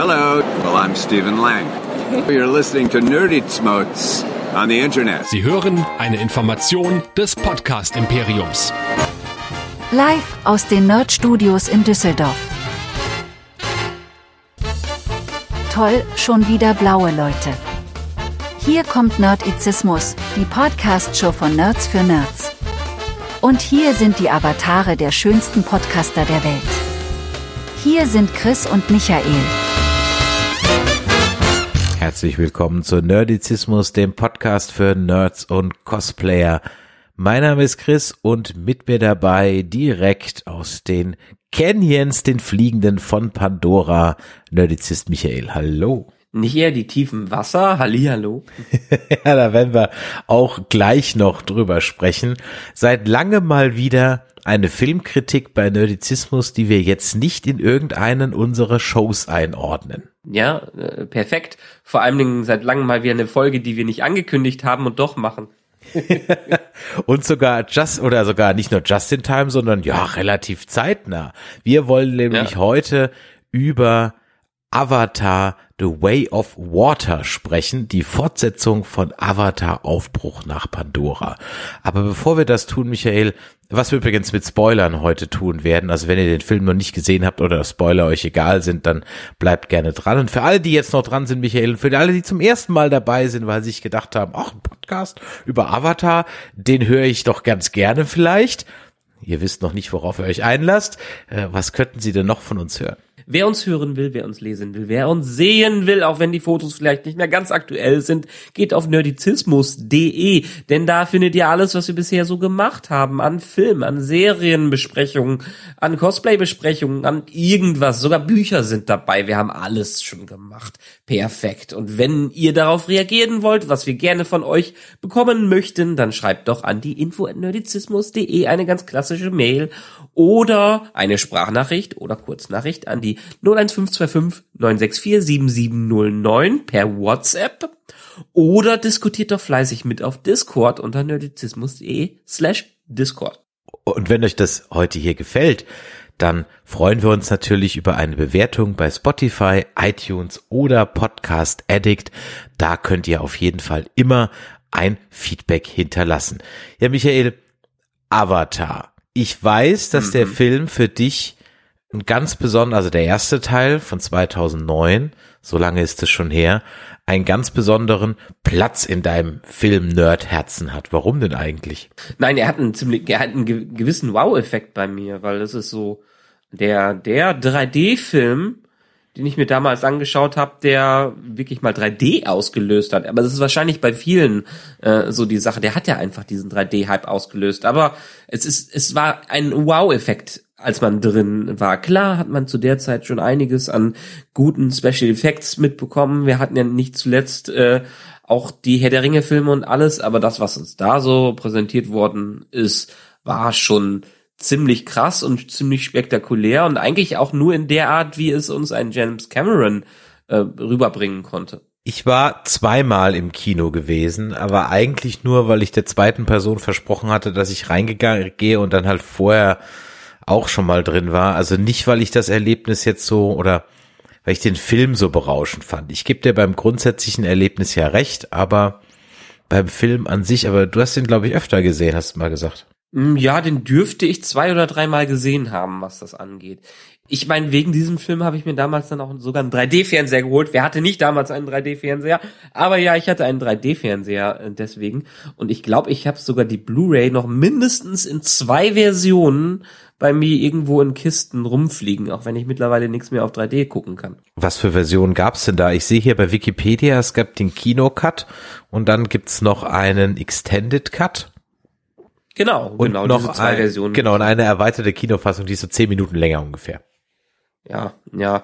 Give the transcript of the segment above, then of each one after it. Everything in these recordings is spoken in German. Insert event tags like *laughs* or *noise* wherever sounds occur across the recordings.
Hello. Well, I'm Stephen Lang. *laughs* You're listening to Nerdy Smotes on the Internet. Sie hören eine Information des Podcast Imperiums. Live aus den Nerd Studios in Düsseldorf. Toll, schon wieder blaue Leute. Hier kommt Nerdizismus, die Podcast-Show von Nerds für Nerds. Und hier sind die Avatare der schönsten Podcaster der Welt. Hier sind Chris und Michael. Herzlich willkommen zu Nerdizismus, dem Podcast für Nerds und Cosplayer. Mein Name ist Chris und mit mir dabei direkt aus den Canyons, den Fliegenden von Pandora, Nerdizist Michael. Hallo. Nicht eher die tiefen Wasser? Hallihallo. *laughs* ja, da werden wir auch gleich noch drüber sprechen. Seit langem mal wieder eine Filmkritik bei Nerdizismus, die wir jetzt nicht in irgendeinen unserer Shows einordnen. Ja, äh, perfekt. Vor allen Dingen seit langem mal wieder eine Folge, die wir nicht angekündigt haben und doch machen. *laughs* und sogar just oder sogar nicht nur just in time, sondern ja, relativ zeitnah. Wir wollen nämlich ja. heute über Avatar The Way of Water sprechen, die Fortsetzung von Avatar Aufbruch nach Pandora. Aber bevor wir das tun, Michael, was wir übrigens mit Spoilern heute tun werden, also wenn ihr den Film noch nicht gesehen habt oder Spoiler euch egal sind, dann bleibt gerne dran. Und für alle, die jetzt noch dran sind, Michael, und für alle, die zum ersten Mal dabei sind, weil sie sich gedacht haben, ach, ein Podcast über Avatar, den höre ich doch ganz gerne vielleicht. Ihr wisst noch nicht, worauf ihr euch einlasst. Äh, was könnten Sie denn noch von uns hören? Wer uns hören will, wer uns lesen will, wer uns sehen will, auch wenn die Fotos vielleicht nicht mehr ganz aktuell sind, geht auf nerdizismus.de, denn da findet ihr alles, was wir bisher so gemacht haben, an Film, an Serienbesprechungen, an Cosplay-Besprechungen, an irgendwas, sogar Bücher sind dabei, wir haben alles schon gemacht. Perfekt. Und wenn ihr darauf reagieren wollt, was wir gerne von euch bekommen möchten, dann schreibt doch an die info@nerdizismus.de eine ganz klassische Mail oder eine Sprachnachricht oder Kurznachricht an die 01525 964 7709 per WhatsApp oder diskutiert doch fleißig mit auf Discord unter nerdizismus.de slash Discord. Und wenn euch das heute hier gefällt, dann freuen wir uns natürlich über eine Bewertung bei Spotify, iTunes oder Podcast Addict. Da könnt ihr auf jeden Fall immer ein Feedback hinterlassen. Ja, Michael, Avatar. Ich weiß, dass mhm. der Film für dich ein ganz besonderer, also der erste Teil von 2009, so lange ist es schon her, einen ganz besonderen Platz in deinem Film-Nerd-Herzen hat. Warum denn eigentlich? Nein, er hat einen ziemlich, er hat einen gewissen Wow-Effekt bei mir, weil das ist so der, der 3D-Film, den ich mir damals angeschaut habe, der wirklich mal 3D ausgelöst hat. Aber das ist wahrscheinlich bei vielen äh, so die Sache. Der hat ja einfach diesen 3D-Hype ausgelöst. Aber es ist, es war ein Wow-Effekt als man drin war. Klar hat man zu der Zeit schon einiges an guten Special Effects mitbekommen. Wir hatten ja nicht zuletzt äh, auch die Herr der Ringe Filme und alles, aber das, was uns da so präsentiert worden ist, war schon ziemlich krass und ziemlich spektakulär und eigentlich auch nur in der Art, wie es uns ein James Cameron äh, rüberbringen konnte. Ich war zweimal im Kino gewesen, aber eigentlich nur, weil ich der zweiten Person versprochen hatte, dass ich reingegangen gehe und dann halt vorher auch schon mal drin war. Also nicht, weil ich das Erlebnis jetzt so oder weil ich den Film so berauschend fand. Ich gebe dir beim grundsätzlichen Erlebnis ja recht, aber beim Film an sich, aber du hast den, glaube ich, öfter gesehen, hast du mal gesagt. Mm, ja, den dürfte ich zwei oder dreimal gesehen haben, was das angeht. Ich meine, wegen diesem Film habe ich mir damals dann auch sogar einen 3D-Fernseher geholt. Wer hatte nicht damals einen 3D-Fernseher? Aber ja, ich hatte einen 3D-Fernseher äh, deswegen. Und ich glaube, ich habe sogar die Blu-ray noch mindestens in zwei Versionen bei mir irgendwo in Kisten rumfliegen, auch wenn ich mittlerweile nichts mehr auf 3D gucken kann. Was für Versionen gab's denn da? Ich sehe hier bei Wikipedia, es gab den Kino-Cut und dann gibt's noch einen Extended Cut. Genau, und genau, noch diese zwei ein, Versionen. Genau, und eine erweiterte Kinofassung, die ist so zehn Minuten länger ungefähr. Ja, ja.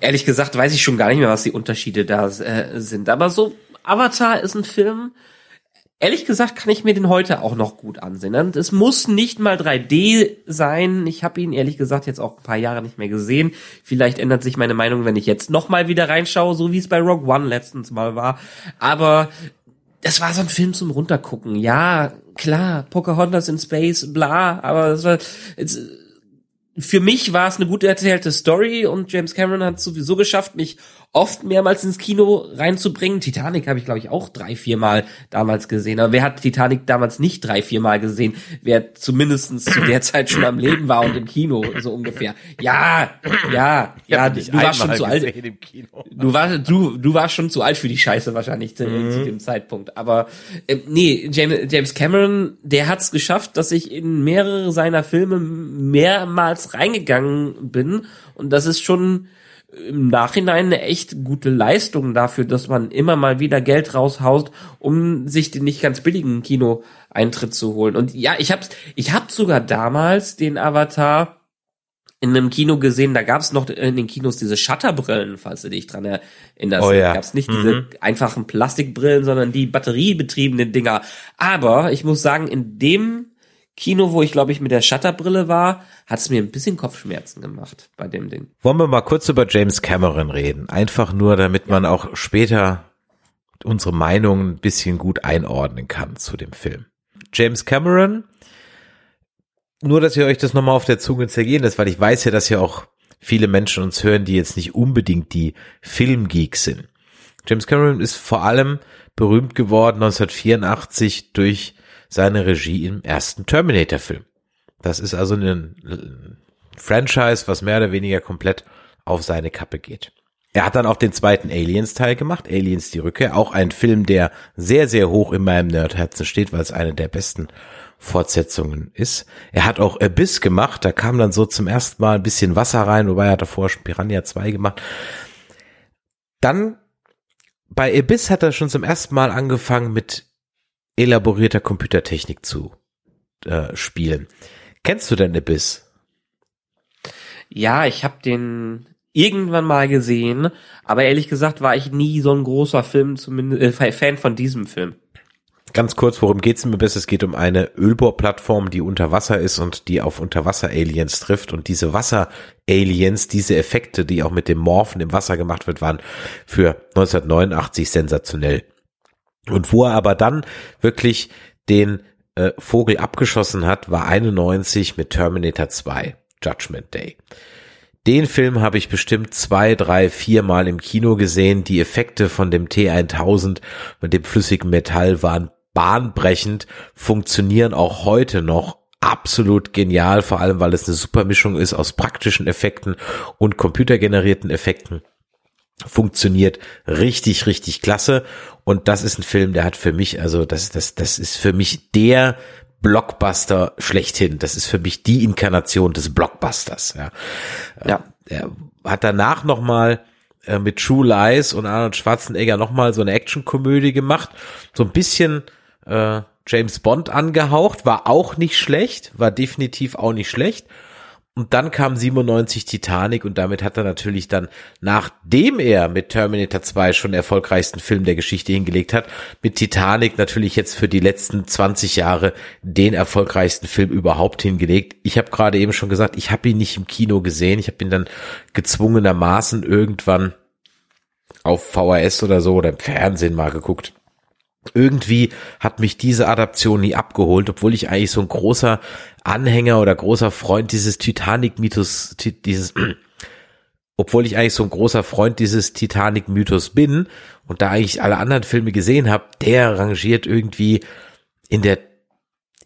Ehrlich gesagt weiß ich schon gar nicht mehr, was die Unterschiede da äh, sind. Aber so, Avatar ist ein Film, ehrlich gesagt kann ich mir den heute auch noch gut ansehen. Und es muss nicht mal 3D sein. Ich habe ihn ehrlich gesagt jetzt auch ein paar Jahre nicht mehr gesehen. Vielleicht ändert sich meine Meinung, wenn ich jetzt noch mal wieder reinschaue, so wie es bei Rogue One letztens mal war. Aber das war so ein Film zum runtergucken. Ja, klar, Pocahontas in Space, bla, aber das war jetzt, für mich war es eine gut erzählte Story und James Cameron hat es sowieso geschafft, mich oft mehrmals ins Kino reinzubringen. Titanic habe ich, glaube ich, auch drei, vier Mal damals gesehen. Aber wer hat Titanic damals nicht drei, vier Mal gesehen? Wer zumindestens zu der Zeit schon am Leben war und im Kino, so ungefähr. Ja, ja, ja, du warst schon zu alt. Du warst, du, du warst schon zu alt für die Scheiße wahrscheinlich zu, mhm. zu dem Zeitpunkt. Aber äh, nee, James, James Cameron, der hat es geschafft, dass ich in mehrere seiner Filme mehrmals reingegangen bin. Und das ist schon im Nachhinein eine echt gute Leistung dafür, dass man immer mal wieder Geld raushaust, um sich den nicht ganz billigen Kinoeintritt zu holen. Und ja, ich hab's, ich hab sogar damals den Avatar in einem Kino gesehen, da gab's noch in den Kinos diese Shutterbrillen, falls du dich dran erinnerst. Oh ja. Da gab's nicht mhm. diese einfachen Plastikbrillen, sondern die batteriebetriebenen Dinger. Aber ich muss sagen, in dem Kino, wo ich glaube ich mit der Shutterbrille war, hat es mir ein bisschen Kopfschmerzen gemacht bei dem Ding. Wollen wir mal kurz über James Cameron reden? Einfach nur, damit ja. man auch später unsere Meinung ein bisschen gut einordnen kann zu dem Film. James Cameron, nur dass ihr euch das nochmal auf der Zunge zergehen lässt, weil ich weiß ja, dass ja auch viele Menschen uns hören, die jetzt nicht unbedingt die Filmgeeks sind. James Cameron ist vor allem berühmt geworden 1984 durch seine Regie im ersten Terminator-Film. Das ist also ein Franchise, was mehr oder weniger komplett auf seine Kappe geht. Er hat dann auch den zweiten Aliens-Teil gemacht, Aliens die Rückkehr, auch ein Film, der sehr, sehr hoch in meinem Nerdherzen steht, weil es eine der besten Fortsetzungen ist. Er hat auch Abyss gemacht, da kam dann so zum ersten Mal ein bisschen Wasser rein, wobei er hat davor schon Piranha 2 gemacht. Dann bei Abyss hat er schon zum ersten Mal angefangen mit elaborierter Computertechnik zu äh, spielen. Kennst du denn Abyss? Ja, ich habe den irgendwann mal gesehen, aber ehrlich gesagt war ich nie so ein großer Film, zumindest äh, Fan von diesem Film. Ganz kurz, worum geht's im Abyss? Es geht um eine Ölbohrplattform, die unter Wasser ist und die auf Unterwasser-Aliens trifft. Und diese Wasser-Aliens, diese Effekte, die auch mit dem Morphen im Wasser gemacht wird, waren für 1989 sensationell. Und wo er aber dann wirklich den äh, Vogel abgeschossen hat, war 91 mit Terminator 2, Judgment Day. Den Film habe ich bestimmt zwei, drei, vier Mal im Kino gesehen. Die Effekte von dem T1000 mit dem flüssigen Metall waren bahnbrechend, funktionieren auch heute noch absolut genial, vor allem weil es eine super Mischung ist aus praktischen Effekten und computergenerierten Effekten funktioniert richtig, richtig klasse. Und das ist ein Film, der hat für mich, also das, das, das ist für mich der Blockbuster schlechthin. Das ist für mich die Inkarnation des Blockbusters. Ja. ja. Er hat danach nochmal äh, mit True Lies und Arnold Schwarzenegger nochmal so eine Actionkomödie gemacht. So ein bisschen äh, James Bond angehaucht, war auch nicht schlecht, war definitiv auch nicht schlecht. Und dann kam 97 Titanic und damit hat er natürlich dann, nachdem er mit Terminator 2 schon den erfolgreichsten Film der Geschichte hingelegt hat, mit Titanic natürlich jetzt für die letzten 20 Jahre den erfolgreichsten Film überhaupt hingelegt. Ich habe gerade eben schon gesagt, ich habe ihn nicht im Kino gesehen. Ich habe ihn dann gezwungenermaßen irgendwann auf VHS oder so oder im Fernsehen mal geguckt irgendwie hat mich diese Adaption nie abgeholt, obwohl ich eigentlich so ein großer Anhänger oder großer Freund dieses Titanic-Mythos, dieses, *clears throat* obwohl ich eigentlich so ein großer Freund dieses Titanic-Mythos bin und da eigentlich alle anderen Filme gesehen habe, der rangiert irgendwie in der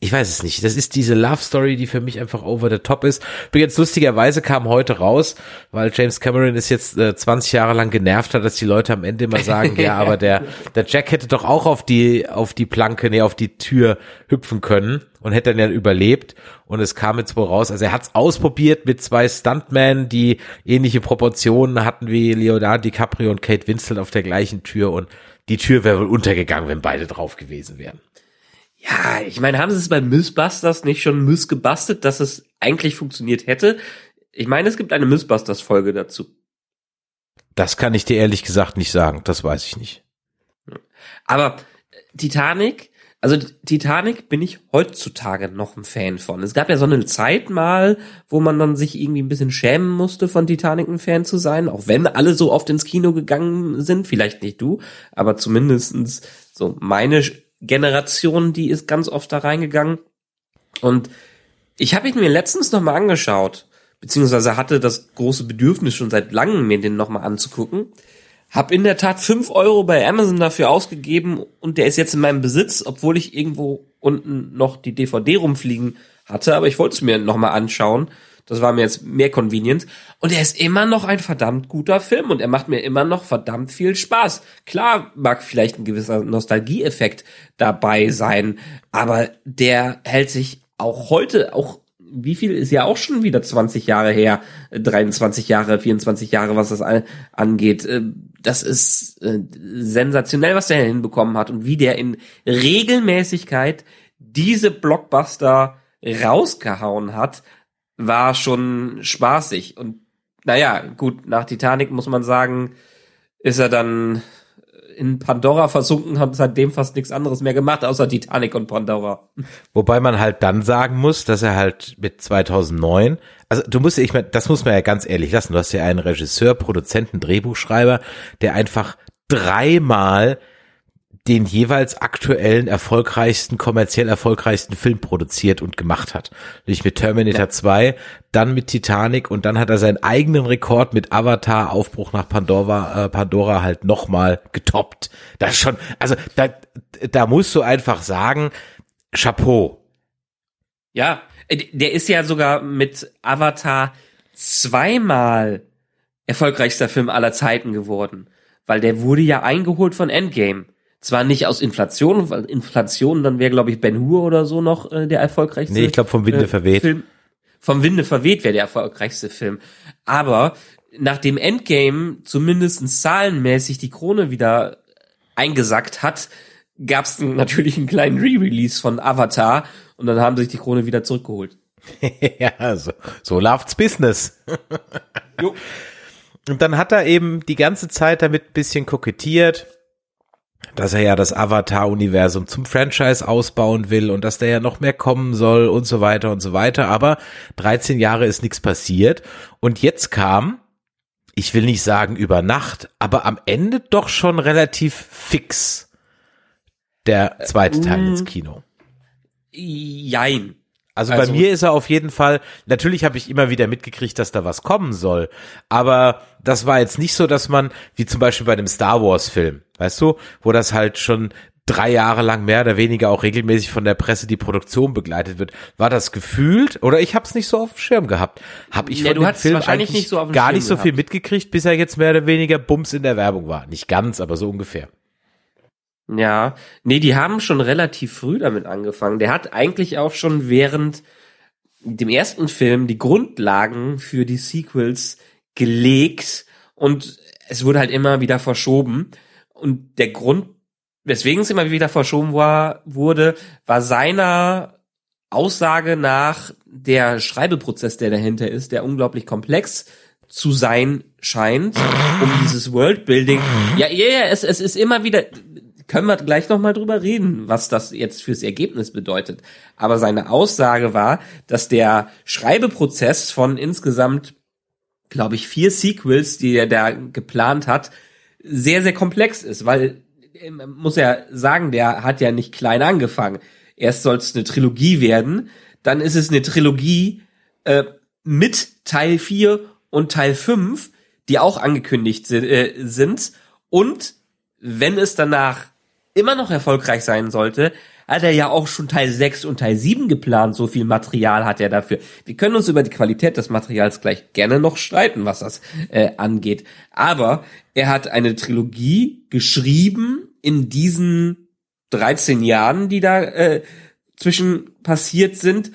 ich weiß es nicht. Das ist diese Love Story, die für mich einfach over the top ist. Übrigens lustigerweise kam heute raus, weil James Cameron ist jetzt äh, 20 Jahre lang genervt hat, dass die Leute am Ende immer sagen, ja, *laughs* aber der der Jack hätte doch auch auf die auf die Planke, nee, auf die Tür hüpfen können und hätte dann ja überlebt. Und es kam jetzt wohl raus. Also er hat es ausprobiert mit zwei Stuntmen, die ähnliche Proportionen hatten wie Leonardo DiCaprio und Kate Winslet auf der gleichen Tür und die Tür wäre wohl untergegangen, wenn beide drauf gewesen wären. Ja, ich meine, haben sie es bei Mythbusters nicht schon missgebastelt, dass es eigentlich funktioniert hätte? Ich meine, es gibt eine Mythbusters-Folge dazu. Das kann ich dir ehrlich gesagt nicht sagen, das weiß ich nicht. Aber Titanic, also Titanic bin ich heutzutage noch ein Fan von. Es gab ja so eine Zeit mal, wo man dann sich irgendwie ein bisschen schämen musste, von Titanic ein Fan zu sein, auch wenn alle so oft ins Kino gegangen sind, vielleicht nicht du, aber zumindestens so meine Generation, die ist ganz oft da reingegangen. Und ich habe ihn mir letztens noch mal angeschaut beziehungsweise hatte das große Bedürfnis schon seit langem, mir den nochmal anzugucken. Hab in der Tat fünf Euro bei Amazon dafür ausgegeben und der ist jetzt in meinem Besitz, obwohl ich irgendwo unten noch die DVD rumfliegen hatte, aber ich wollte es mir nochmal anschauen. Das war mir jetzt mehr convenient. Und er ist immer noch ein verdammt guter Film und er macht mir immer noch verdammt viel Spaß. Klar mag vielleicht ein gewisser Nostalgieeffekt dabei sein, aber der hält sich auch heute, auch wie viel ist ja auch schon wieder 20 Jahre her, 23 Jahre, 24 Jahre, was das angeht. Äh, das ist äh, sensationell, was der hinbekommen hat und wie der in Regelmäßigkeit diese Blockbuster rausgehauen hat, war schon spaßig. Und naja, gut, nach Titanic muss man sagen, ist er dann in Pandora versunken, hat seitdem fast nichts anderes mehr gemacht, außer Titanic und Pandora. Wobei man halt dann sagen muss, dass er halt mit 2009, also du musst, ich meine, das muss man ja ganz ehrlich lassen, du hast ja einen Regisseur, Produzenten, Drehbuchschreiber, der einfach dreimal den jeweils aktuellen erfolgreichsten, kommerziell erfolgreichsten Film produziert und gemacht hat. Nämlich mit Terminator ja. 2, dann mit Titanic und dann hat er seinen eigenen Rekord mit Avatar Aufbruch nach Pandora, äh, Pandora halt nochmal getoppt. Das schon, also da, da musst du einfach sagen, Chapeau. Ja, äh, der ist ja sogar mit Avatar zweimal erfolgreichster Film aller Zeiten geworden, weil der wurde ja eingeholt von Endgame. Zwar nicht aus Inflation, weil Inflation, dann wäre, glaube ich, Ben Hur oder so noch äh, der erfolgreichste. Nee, ich glaube vom Winde äh, verweht. Film. Vom Winde verweht wäre der erfolgreichste Film. Aber nachdem Endgame zumindest zahlenmäßig die Krone wieder eingesackt hat, gab es natürlich einen kleinen Re-Release von Avatar und dann haben sich die Krone wieder zurückgeholt. *laughs* ja, so, so läuft's Business. jo. Und dann hat er eben die ganze Zeit damit bisschen kokettiert dass er ja das Avatar-Universum zum Franchise ausbauen will und dass da ja noch mehr kommen soll und so weiter und so weiter. Aber 13 Jahre ist nichts passiert. Und jetzt kam, ich will nicht sagen über Nacht, aber am Ende doch schon relativ fix der zweite Teil ins Kino. Jein. Also, also, bei mir ist er auf jeden Fall, natürlich habe ich immer wieder mitgekriegt, dass da was kommen soll, aber das war jetzt nicht so, dass man, wie zum Beispiel bei dem Star Wars Film, weißt du, wo das halt schon drei Jahre lang mehr oder weniger auch regelmäßig von der Presse die Produktion begleitet wird, war das gefühlt oder ich habe es nicht so auf dem Schirm gehabt. Habe ich ja, von dem Film eigentlich nicht so gar Schirm nicht so gehabt. viel mitgekriegt, bis er jetzt mehr oder weniger Bums in der Werbung war. Nicht ganz, aber so ungefähr. Ja, nee, die haben schon relativ früh damit angefangen. Der hat eigentlich auch schon während dem ersten Film die Grundlagen für die Sequels gelegt und es wurde halt immer wieder verschoben. Und der Grund, weswegen es immer wieder verschoben war, wurde, war seiner Aussage nach der Schreibeprozess, der dahinter ist, der unglaublich komplex zu sein scheint, um dieses Worldbuilding. Ja, ja, ja, es, es ist immer wieder, können wir gleich noch mal drüber reden, was das jetzt fürs Ergebnis bedeutet. Aber seine Aussage war, dass der Schreibeprozess von insgesamt, glaube ich, vier Sequels, die er da geplant hat, sehr, sehr komplex ist, weil muss ja sagen, der hat ja nicht klein angefangen. Erst soll es eine Trilogie werden, dann ist es eine Trilogie äh, mit Teil 4 und Teil 5, die auch angekündigt sind, äh, sind. Und wenn es danach immer noch erfolgreich sein sollte, hat er ja auch schon Teil 6 und Teil 7 geplant. So viel Material hat er dafür. Wir können uns über die Qualität des Materials gleich gerne noch streiten, was das äh, angeht. Aber er hat eine Trilogie geschrieben in diesen 13 Jahren, die da äh, zwischen passiert sind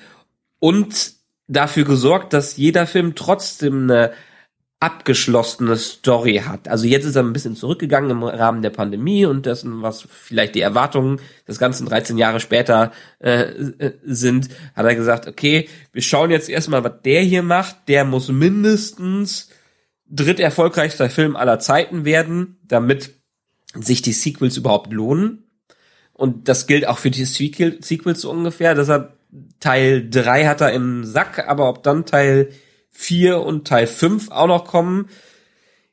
und dafür gesorgt, dass jeder Film trotzdem eine abgeschlossene Story hat. Also jetzt ist er ein bisschen zurückgegangen im Rahmen der Pandemie und dessen, was vielleicht die Erwartungen des ganzen 13 Jahre später äh, äh, sind, hat er gesagt, okay, wir schauen jetzt erstmal, was der hier macht. Der muss mindestens dritt erfolgreichster Film aller Zeiten werden, damit sich die Sequels überhaupt lohnen. Und das gilt auch für die Sequels so ungefähr. Deshalb Teil 3 hat er im Sack, aber ob dann Teil 4 und Teil 5 auch noch kommen,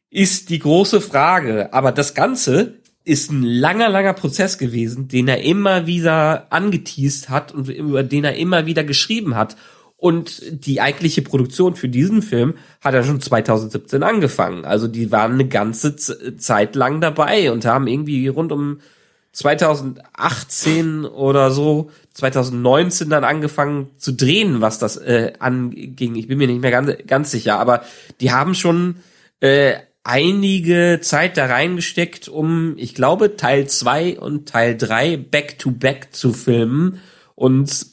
ist die große Frage. Aber das Ganze ist ein langer, langer Prozess gewesen, den er immer wieder angeteased hat und über den er immer wieder geschrieben hat. Und die eigentliche Produktion für diesen Film hat ja schon 2017 angefangen. Also die waren eine ganze Zeit lang dabei und haben irgendwie rund um 2018 oder so, 2019 dann angefangen zu drehen, was das äh, anging. Ich bin mir nicht mehr ganz, ganz sicher, aber die haben schon äh, einige Zeit da reingesteckt, um, ich glaube, Teil zwei und Teil drei back to back zu filmen und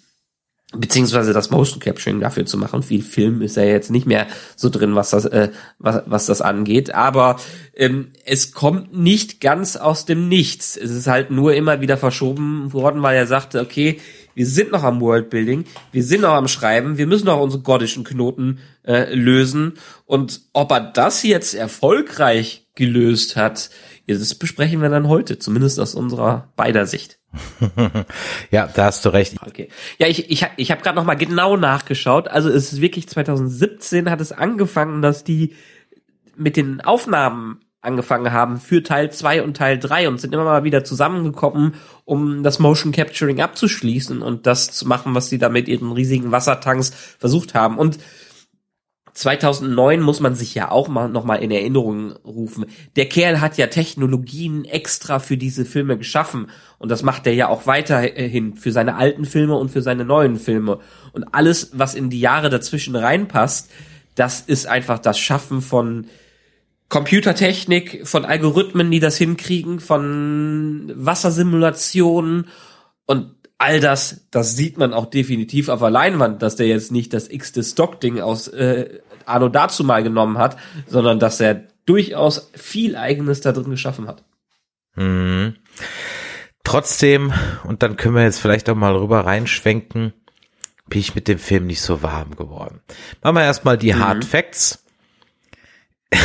beziehungsweise das Motion Capturing dafür zu machen. Viel Film ist ja jetzt nicht mehr so drin, was das, äh, was, was das angeht. Aber ähm, es kommt nicht ganz aus dem Nichts. Es ist halt nur immer wieder verschoben worden, weil er sagte, okay, wir sind noch am Worldbuilding, wir sind noch am Schreiben, wir müssen noch unsere gottischen Knoten äh, lösen. Und ob er das jetzt erfolgreich gelöst hat, das besprechen wir dann heute, zumindest aus unserer beider Sicht. *laughs* ja, da hast du recht. Okay. Ja, ich, ich, ich habe gerade noch mal genau nachgeschaut. Also es ist wirklich 2017 hat es angefangen, dass die mit den Aufnahmen angefangen haben für Teil 2 und Teil 3 und sind immer mal wieder zusammengekommen, um das Motion Capturing abzuschließen und das zu machen, was sie da mit ihren riesigen Wassertanks versucht haben. Und 2009 muss man sich ja auch mal noch mal in Erinnerung rufen. Der Kerl hat ja Technologien extra für diese Filme geschaffen. Und das macht er ja auch weiterhin für seine alten Filme und für seine neuen Filme. Und alles, was in die Jahre dazwischen reinpasst, das ist einfach das Schaffen von Computertechnik, von Algorithmen, die das hinkriegen, von Wassersimulationen. Und all das, das sieht man auch definitiv auf der Leinwand, dass der jetzt nicht das x-te Stock-Ding aus äh, Arno dazu mal genommen hat, sondern dass er durchaus viel Eigenes da drin geschaffen hat. Mhm. Trotzdem, und dann können wir jetzt vielleicht auch mal rüber reinschwenken, bin ich mit dem Film nicht so warm geworden. Machen wir erstmal die mhm. Hard Facts. *laughs*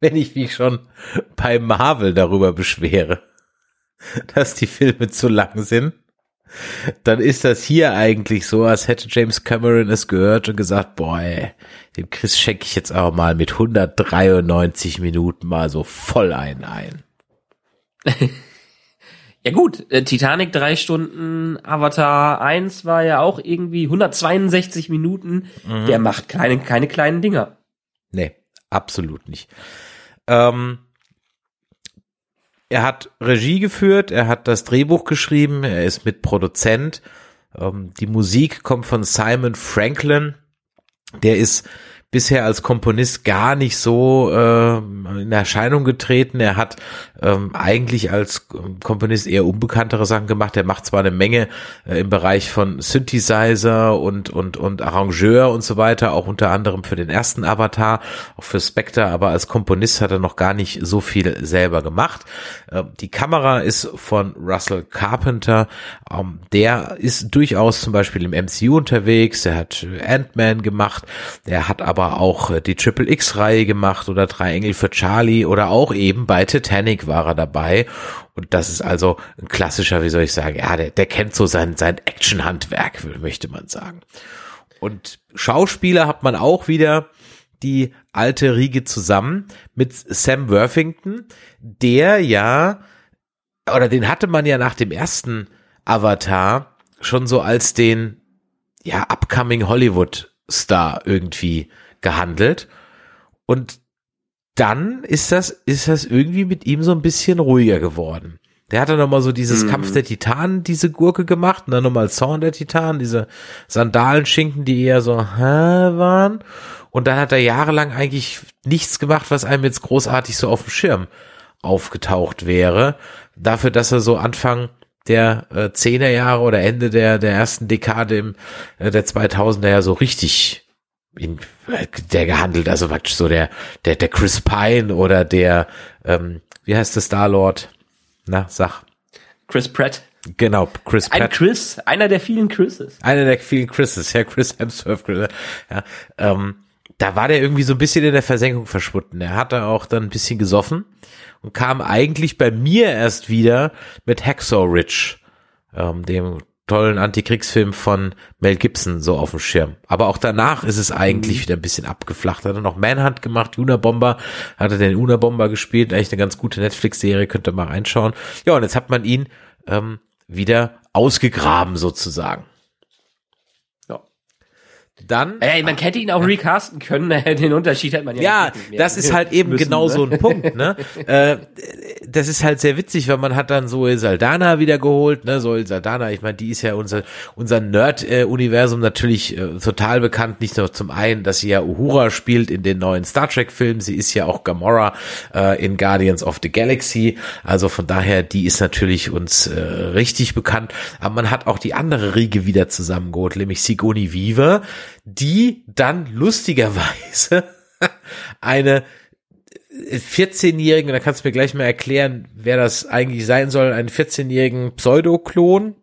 Wenn ich mich schon bei Marvel darüber beschwere, *laughs* dass die Filme zu lang sind, dann ist das hier eigentlich so, als hätte James Cameron es gehört und gesagt, boah, ey, dem Chris schenke ich jetzt aber mal mit 193 Minuten mal so voll einen ein. *laughs* ja gut, äh, Titanic drei Stunden, Avatar 1 war ja auch irgendwie 162 Minuten. Mhm. Der macht keine, keine kleinen Dinger. Nee, absolut nicht. Ähm, er hat Regie geführt, er hat das Drehbuch geschrieben, er ist mit Produzent. Ähm, die Musik kommt von Simon Franklin. Der ist bisher als Komponist gar nicht so äh, in Erscheinung getreten. Er hat ähm, eigentlich als Komponist eher unbekanntere Sachen gemacht. Er macht zwar eine Menge äh, im Bereich von Synthesizer und und und Arrangeur und so weiter, auch unter anderem für den ersten Avatar, auch für Spectre, aber als Komponist hat er noch gar nicht so viel selber gemacht. Äh, die Kamera ist von Russell Carpenter. Ähm, der ist durchaus zum Beispiel im MCU unterwegs. Er hat Ant-Man gemacht. Er hat aber aber auch äh, die Triple X-Reihe gemacht oder Drei Engel für Charlie oder auch eben bei Titanic war er dabei. Und das ist also ein klassischer, wie soll ich sagen, ja, der, der kennt so sein, sein Action-Handwerk, möchte man sagen. Und Schauspieler hat man auch wieder die alte Riege zusammen mit Sam Worthington, der ja, oder den hatte man ja nach dem ersten Avatar schon so als den, ja, upcoming Hollywood Star irgendwie gehandelt. Und dann ist das, ist das irgendwie mit ihm so ein bisschen ruhiger geworden. Der hat dann nochmal so dieses mhm. Kampf der Titanen, diese Gurke gemacht, und dann nochmal Zorn der Titanen, diese Sandalenschinken, die eher so hä, waren. Und dann hat er jahrelang eigentlich nichts gemacht, was einem jetzt großartig so auf dem Schirm aufgetaucht wäre. Dafür, dass er so Anfang der äh, Zehnerjahre oder Ende der, der ersten Dekade im, äh, der 2000er ja so richtig in, der gehandelt, also praktisch so der, der, der Chris Pine oder der, ähm, wie heißt der Star-Lord? Na, sag. Chris Pratt. Genau, Chris Pratt. Ein Chris, einer der vielen Chrises. Einer der vielen Chrises, ja, Chris Hemsworth. Ja, ähm, da war der irgendwie so ein bisschen in der Versenkung verschwunden. Er hatte auch dann ein bisschen gesoffen und kam eigentlich bei mir erst wieder mit Hacksaw Ridge, ähm, dem tollen Antikriegsfilm von Mel Gibson so auf dem Schirm. Aber auch danach ist es eigentlich mhm. wieder ein bisschen abgeflacht. Hat er noch Manhunt gemacht, Unabomber, hat er den Unabomber gespielt, eigentlich eine ganz gute Netflix-Serie, könnt ihr mal reinschauen. Ja, und jetzt hat man ihn ähm, wieder ausgegraben sozusagen. Dann. Ey, man hätte ihn auch recasten können, *laughs* den Unterschied hat man ja, ja nicht. Ja, das ist halt eben müssen, genau ne? so ein Punkt, ne? *laughs* äh, das ist halt sehr witzig, weil man hat dann Zoe Saldana wieder geholt, ne? Zoe Saldana, ich meine, die ist ja unser, unser Nerd-Universum natürlich äh, total bekannt, nicht nur zum einen, dass sie ja Uhura spielt in den neuen Star Trek-Filmen, sie ist ja auch Gamora äh, in Guardians of the Galaxy, also von daher, die ist natürlich uns äh, richtig bekannt, aber man hat auch die andere Riege wieder zusammengeholt, nämlich Sigourney Weaver, die dann lustigerweise *laughs* eine 14-jährigen, da kannst du mir gleich mal erklären, wer das eigentlich sein soll, einen 14-jährigen Pseudoklon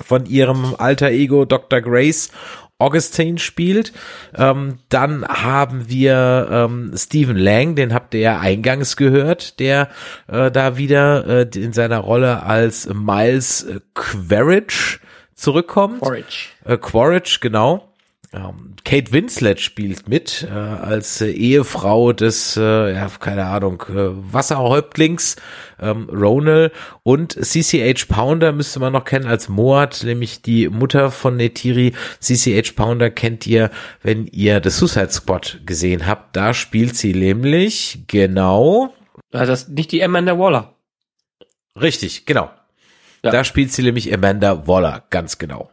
von ihrem alter Ego Dr. Grace Augustine spielt. Ähm, dann haben wir ähm, Stephen Lang, den habt ihr ja eingangs gehört, der äh, da wieder äh, in seiner Rolle als Miles Quaritch zurückkommt. Quaritch. Äh, Quaritch, genau. Ähm, Kate Winslet spielt mit äh, als äh, Ehefrau des, äh, ja, keine Ahnung, äh, Wasserhäuptlings ähm, Ronald und CCH Pounder müsste man noch kennen als Moat, nämlich die Mutter von Netiri. CCH Pounder kennt ihr, wenn ihr The Suicide Squad gesehen habt. Da spielt sie nämlich genau. Also das nicht die Amanda Waller. Richtig, genau. Ja. Da spielt sie nämlich Amanda Waller, ganz genau.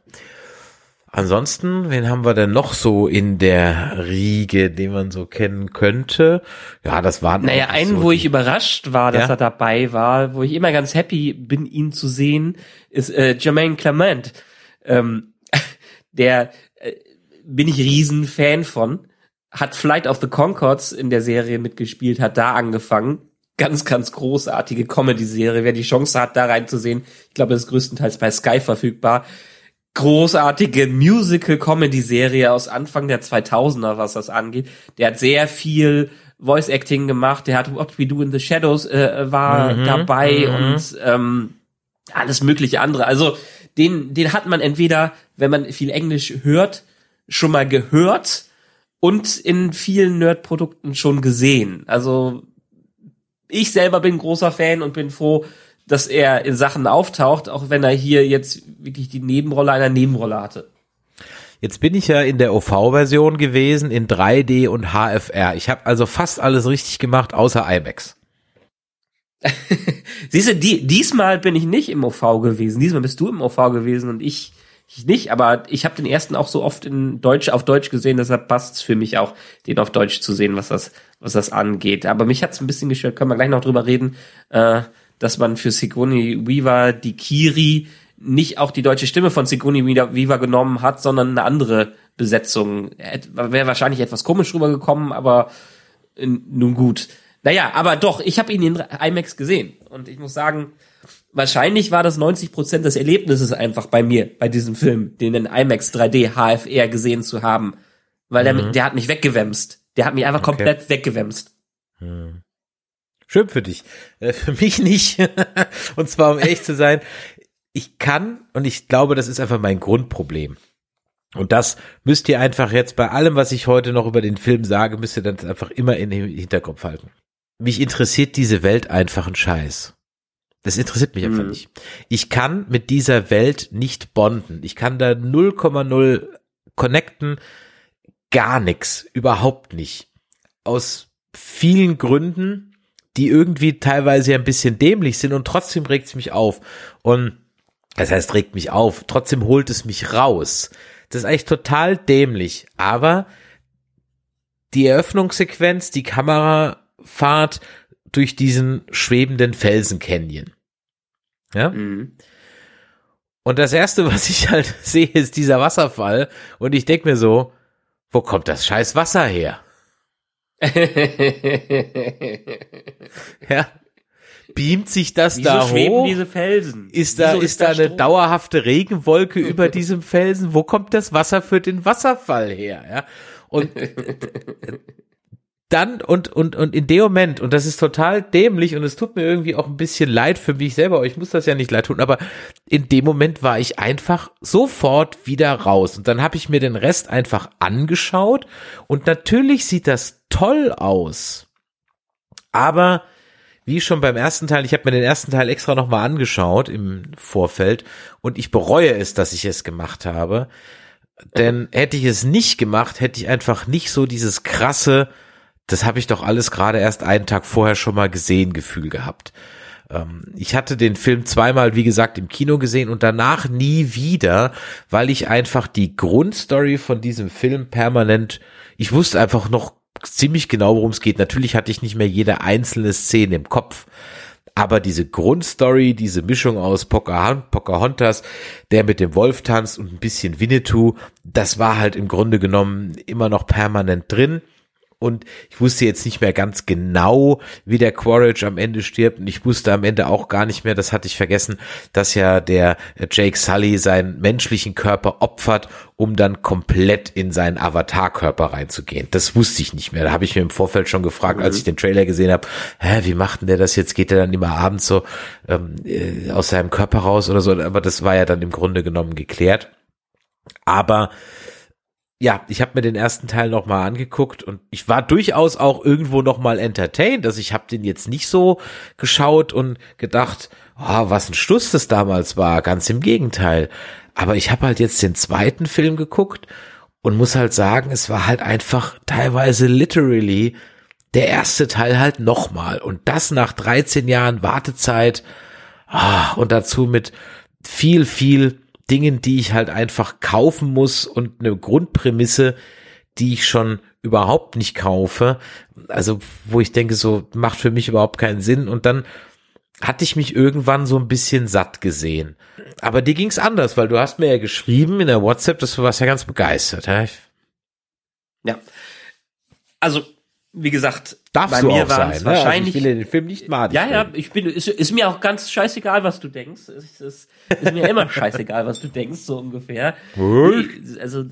Ansonsten, wen haben wir denn noch so in der Riege, den man so kennen könnte? Ja, das war Naja, einen, so wo ich überrascht war, dass ja? er dabei war, wo ich immer ganz happy bin, ihn zu sehen, ist äh, Jermaine Clement. Ähm, *laughs* der äh, bin ich riesen Fan von. Hat Flight of the Concords in der Serie mitgespielt, hat da angefangen. Ganz, ganz großartige Comedy-Serie. Wer die Chance hat, da reinzusehen, ich glaube, das ist größtenteils bei Sky verfügbar großartige Musical-Comedy-Serie aus Anfang der 2000er, was das angeht. Der hat sehr viel Voice-Acting gemacht. Der hat What We Do in the Shadows äh, war mhm, dabei mhm. und ähm, alles mögliche andere. Also den, den hat man entweder, wenn man viel Englisch hört, schon mal gehört und in vielen Nerd-Produkten schon gesehen. Also ich selber bin großer Fan und bin froh, dass er in Sachen auftaucht, auch wenn er hier jetzt wirklich die Nebenrolle einer Nebenrolle hatte. Jetzt bin ich ja in der OV-Version gewesen, in 3D und HFR. Ich habe also fast alles richtig gemacht, außer IMAX. *laughs* Siehst du, die, diesmal bin ich nicht im OV gewesen. Diesmal bist du im OV gewesen und ich, ich nicht. Aber ich habe den ersten auch so oft in Deutsch auf Deutsch gesehen, deshalb passt es für mich auch, den auf Deutsch zu sehen, was das, was das angeht. Aber mich hat's ein bisschen gestört. Können wir gleich noch drüber reden. Äh, dass man für Sigourney Weaver die Kiri nicht auch die deutsche Stimme von Sigourney Weaver genommen hat, sondern eine andere Besetzung. Wäre wahrscheinlich etwas komisch rübergekommen, aber äh, nun gut. Naja, aber doch, ich habe ihn in IMAX gesehen und ich muss sagen, wahrscheinlich war das 90 Prozent des Erlebnisses einfach bei mir, bei diesem Film, den in IMAX 3D HFR gesehen zu haben, weil mhm. der, der hat mich weggewämst. Der hat mich einfach okay. komplett weggewämst. Mhm. Schön für dich. Äh, für mich nicht. *laughs* und zwar, um ehrlich zu sein, ich kann, und ich glaube, das ist einfach mein Grundproblem. Und das müsst ihr einfach jetzt bei allem, was ich heute noch über den Film sage, müsst ihr dann einfach immer in den Hinterkopf halten. Mich interessiert diese Welt einfach ein Scheiß. Das interessiert mich einfach mhm. nicht. Ich kann mit dieser Welt nicht bonden. Ich kann da 0,0 connecten. Gar nichts. Überhaupt nicht. Aus vielen Gründen die irgendwie teilweise ein bisschen dämlich sind und trotzdem regt es mich auf. Und das heißt, regt mich auf. Trotzdem holt es mich raus. Das ist eigentlich total dämlich. Aber die Eröffnungssequenz, die Kamerafahrt durch diesen schwebenden Felsencanyon. Ja? Mhm. Und das erste, was ich halt *laughs* sehe, ist dieser Wasserfall. Und ich denke mir so, wo kommt das scheiß Wasser her? *laughs* ja. Beamt sich das Wieso da schweben hoch? diese Felsen? Ist da, ist, ist da eine Strom? dauerhafte Regenwolke über diesem Felsen? Wo kommt das Wasser für den Wasserfall her? Ja. Und *laughs* dann und und und in dem Moment und das ist total dämlich und es tut mir irgendwie auch ein bisschen leid für mich selber. Ich muss das ja nicht leid tun, aber in dem Moment war ich einfach sofort wieder raus. Und dann habe ich mir den Rest einfach angeschaut. Und natürlich sieht das toll aus, aber wie schon beim ersten Teil, ich habe mir den ersten Teil extra nochmal angeschaut im Vorfeld. Und ich bereue es, dass ich es gemacht habe. Denn hätte ich es nicht gemacht, hätte ich einfach nicht so dieses krasse, das habe ich doch alles gerade erst einen Tag vorher schon mal gesehen, Gefühl gehabt. Ähm, ich hatte den Film zweimal, wie gesagt, im Kino gesehen und danach nie wieder, weil ich einfach die Grundstory von diesem Film permanent, ich wusste einfach noch ziemlich genau, worum es geht. Natürlich hatte ich nicht mehr jede einzelne Szene im Kopf. Aber diese Grundstory, diese Mischung aus Pocahontas, der mit dem Wolf tanzt und ein bisschen Winnetou, das war halt im Grunde genommen immer noch permanent drin und ich wusste jetzt nicht mehr ganz genau, wie der Quaritch am Ende stirbt und ich wusste am Ende auch gar nicht mehr, das hatte ich vergessen, dass ja der Jake Sully seinen menschlichen Körper opfert, um dann komplett in seinen Avatar-Körper reinzugehen. Das wusste ich nicht mehr. Da habe ich mir im Vorfeld schon gefragt, mhm. als ich den Trailer gesehen habe, hä, wie macht denn der das jetzt? Geht er dann immer abends so ähm, äh, aus seinem Körper raus oder so? Aber das war ja dann im Grunde genommen geklärt. Aber ja, ich habe mir den ersten Teil noch mal angeguckt und ich war durchaus auch irgendwo noch mal entertained. Also ich habe den jetzt nicht so geschaut und gedacht, oh, was ein Stuss das damals war. Ganz im Gegenteil. Aber ich habe halt jetzt den zweiten Film geguckt und muss halt sagen, es war halt einfach teilweise literally der erste Teil halt noch mal und das nach 13 Jahren Wartezeit ah, und dazu mit viel viel Dingen, die ich halt einfach kaufen muss und eine Grundprämisse, die ich schon überhaupt nicht kaufe. Also, wo ich denke, so macht für mich überhaupt keinen Sinn. Und dann hatte ich mich irgendwann so ein bisschen satt gesehen. Aber dir ging's anders, weil du hast mir ja geschrieben in der WhatsApp, dass du warst ja ganz begeistert. Ja. ja. Also wie gesagt, Darfst bei du mir war es ne? Also wahrscheinlich. ich will den Film nicht madig ja, ja, ich bin, ist, ist mir auch ganz scheißegal, was du denkst. Es ist, ist mir immer scheißegal, was du denkst, so ungefähr. Also,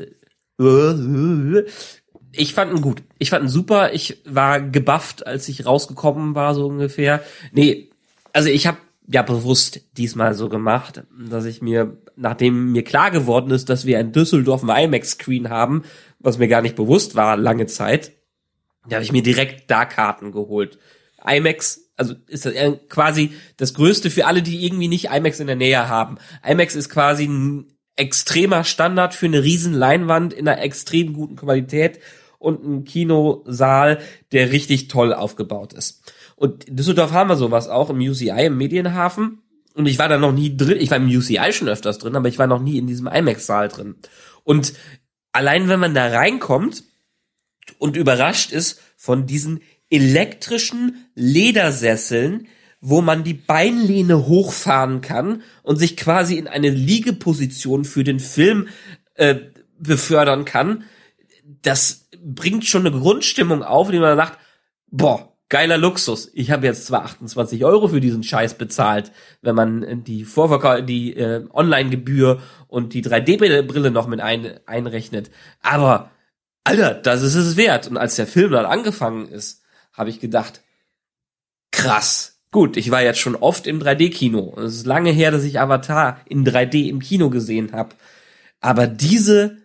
ich fand ihn gut. Ich fand ihn super. Ich war gebufft, als ich rausgekommen war, so ungefähr. Nee, also ich habe ja bewusst diesmal so gemacht, dass ich mir, nachdem mir klar geworden ist, dass wir in Düsseldorf einen IMAX-Screen haben, was mir gar nicht bewusst war lange Zeit, da habe ich mir direkt da Karten geholt. IMAX, also ist das quasi das Größte für alle, die irgendwie nicht IMAX in der Nähe haben. IMAX ist quasi ein extremer Standard für eine riesen Leinwand in einer extrem guten Qualität und ein Kinosaal, der richtig toll aufgebaut ist. Und in Düsseldorf haben wir sowas auch im UCI, im Medienhafen. Und ich war da noch nie drin. Ich war im UCI schon öfters drin, aber ich war noch nie in diesem IMAX-Saal drin. Und allein wenn man da reinkommt, und überrascht ist von diesen elektrischen Ledersesseln, wo man die Beinlehne hochfahren kann und sich quasi in eine Liegeposition für den Film äh, befördern kann. Das bringt schon eine Grundstimmung auf, die man sagt, boah, geiler Luxus. Ich habe jetzt zwar 28 Euro für diesen Scheiß bezahlt, wenn man die Vorverkauf, die äh, Online-Gebühr und die 3D-Brille noch mit ein, einrechnet, aber Alter, das ist es wert. Und als der Film dann angefangen ist, habe ich gedacht, krass. Gut, ich war jetzt schon oft im 3D-Kino. Es ist lange her, dass ich Avatar in 3D im Kino gesehen habe. Aber diese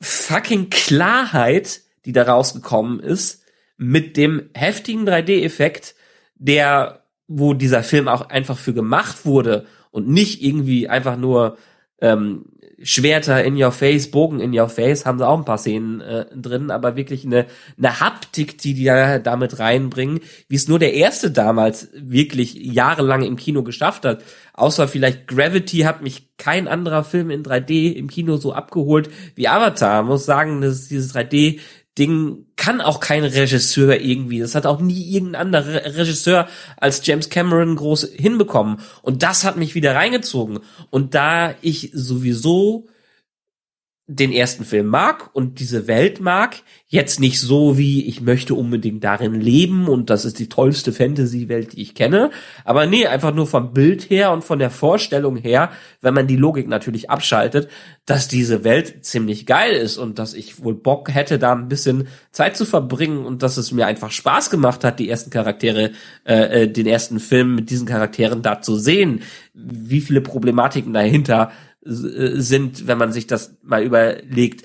fucking Klarheit, die da rausgekommen ist, mit dem heftigen 3D-Effekt, der, wo dieser Film auch einfach für gemacht wurde und nicht irgendwie einfach nur ähm, Schwerter in your face, Bogen in your face, haben sie auch ein paar Szenen äh, drin, aber wirklich eine, eine Haptik, die die da damit reinbringen, wie es nur der erste damals wirklich jahrelang im Kino geschafft hat. Außer vielleicht Gravity hat mich kein anderer Film in 3D im Kino so abgeholt wie Avatar. Ich muss sagen, dass dieses 3D Ding kann auch kein Regisseur irgendwie. Das hat auch nie irgendein anderer Regisseur als James Cameron groß hinbekommen. Und das hat mich wieder reingezogen. Und da ich sowieso den ersten Film mag und diese Welt mag, jetzt nicht so wie ich möchte unbedingt darin leben und das ist die tollste Fantasy-Welt, die ich kenne, aber nee, einfach nur vom Bild her und von der Vorstellung her, wenn man die Logik natürlich abschaltet, dass diese Welt ziemlich geil ist und dass ich wohl Bock hätte, da ein bisschen Zeit zu verbringen und dass es mir einfach Spaß gemacht hat, die ersten Charaktere, äh, äh den ersten Film mit diesen Charakteren da zu sehen, wie viele Problematiken dahinter sind, wenn man sich das mal überlegt,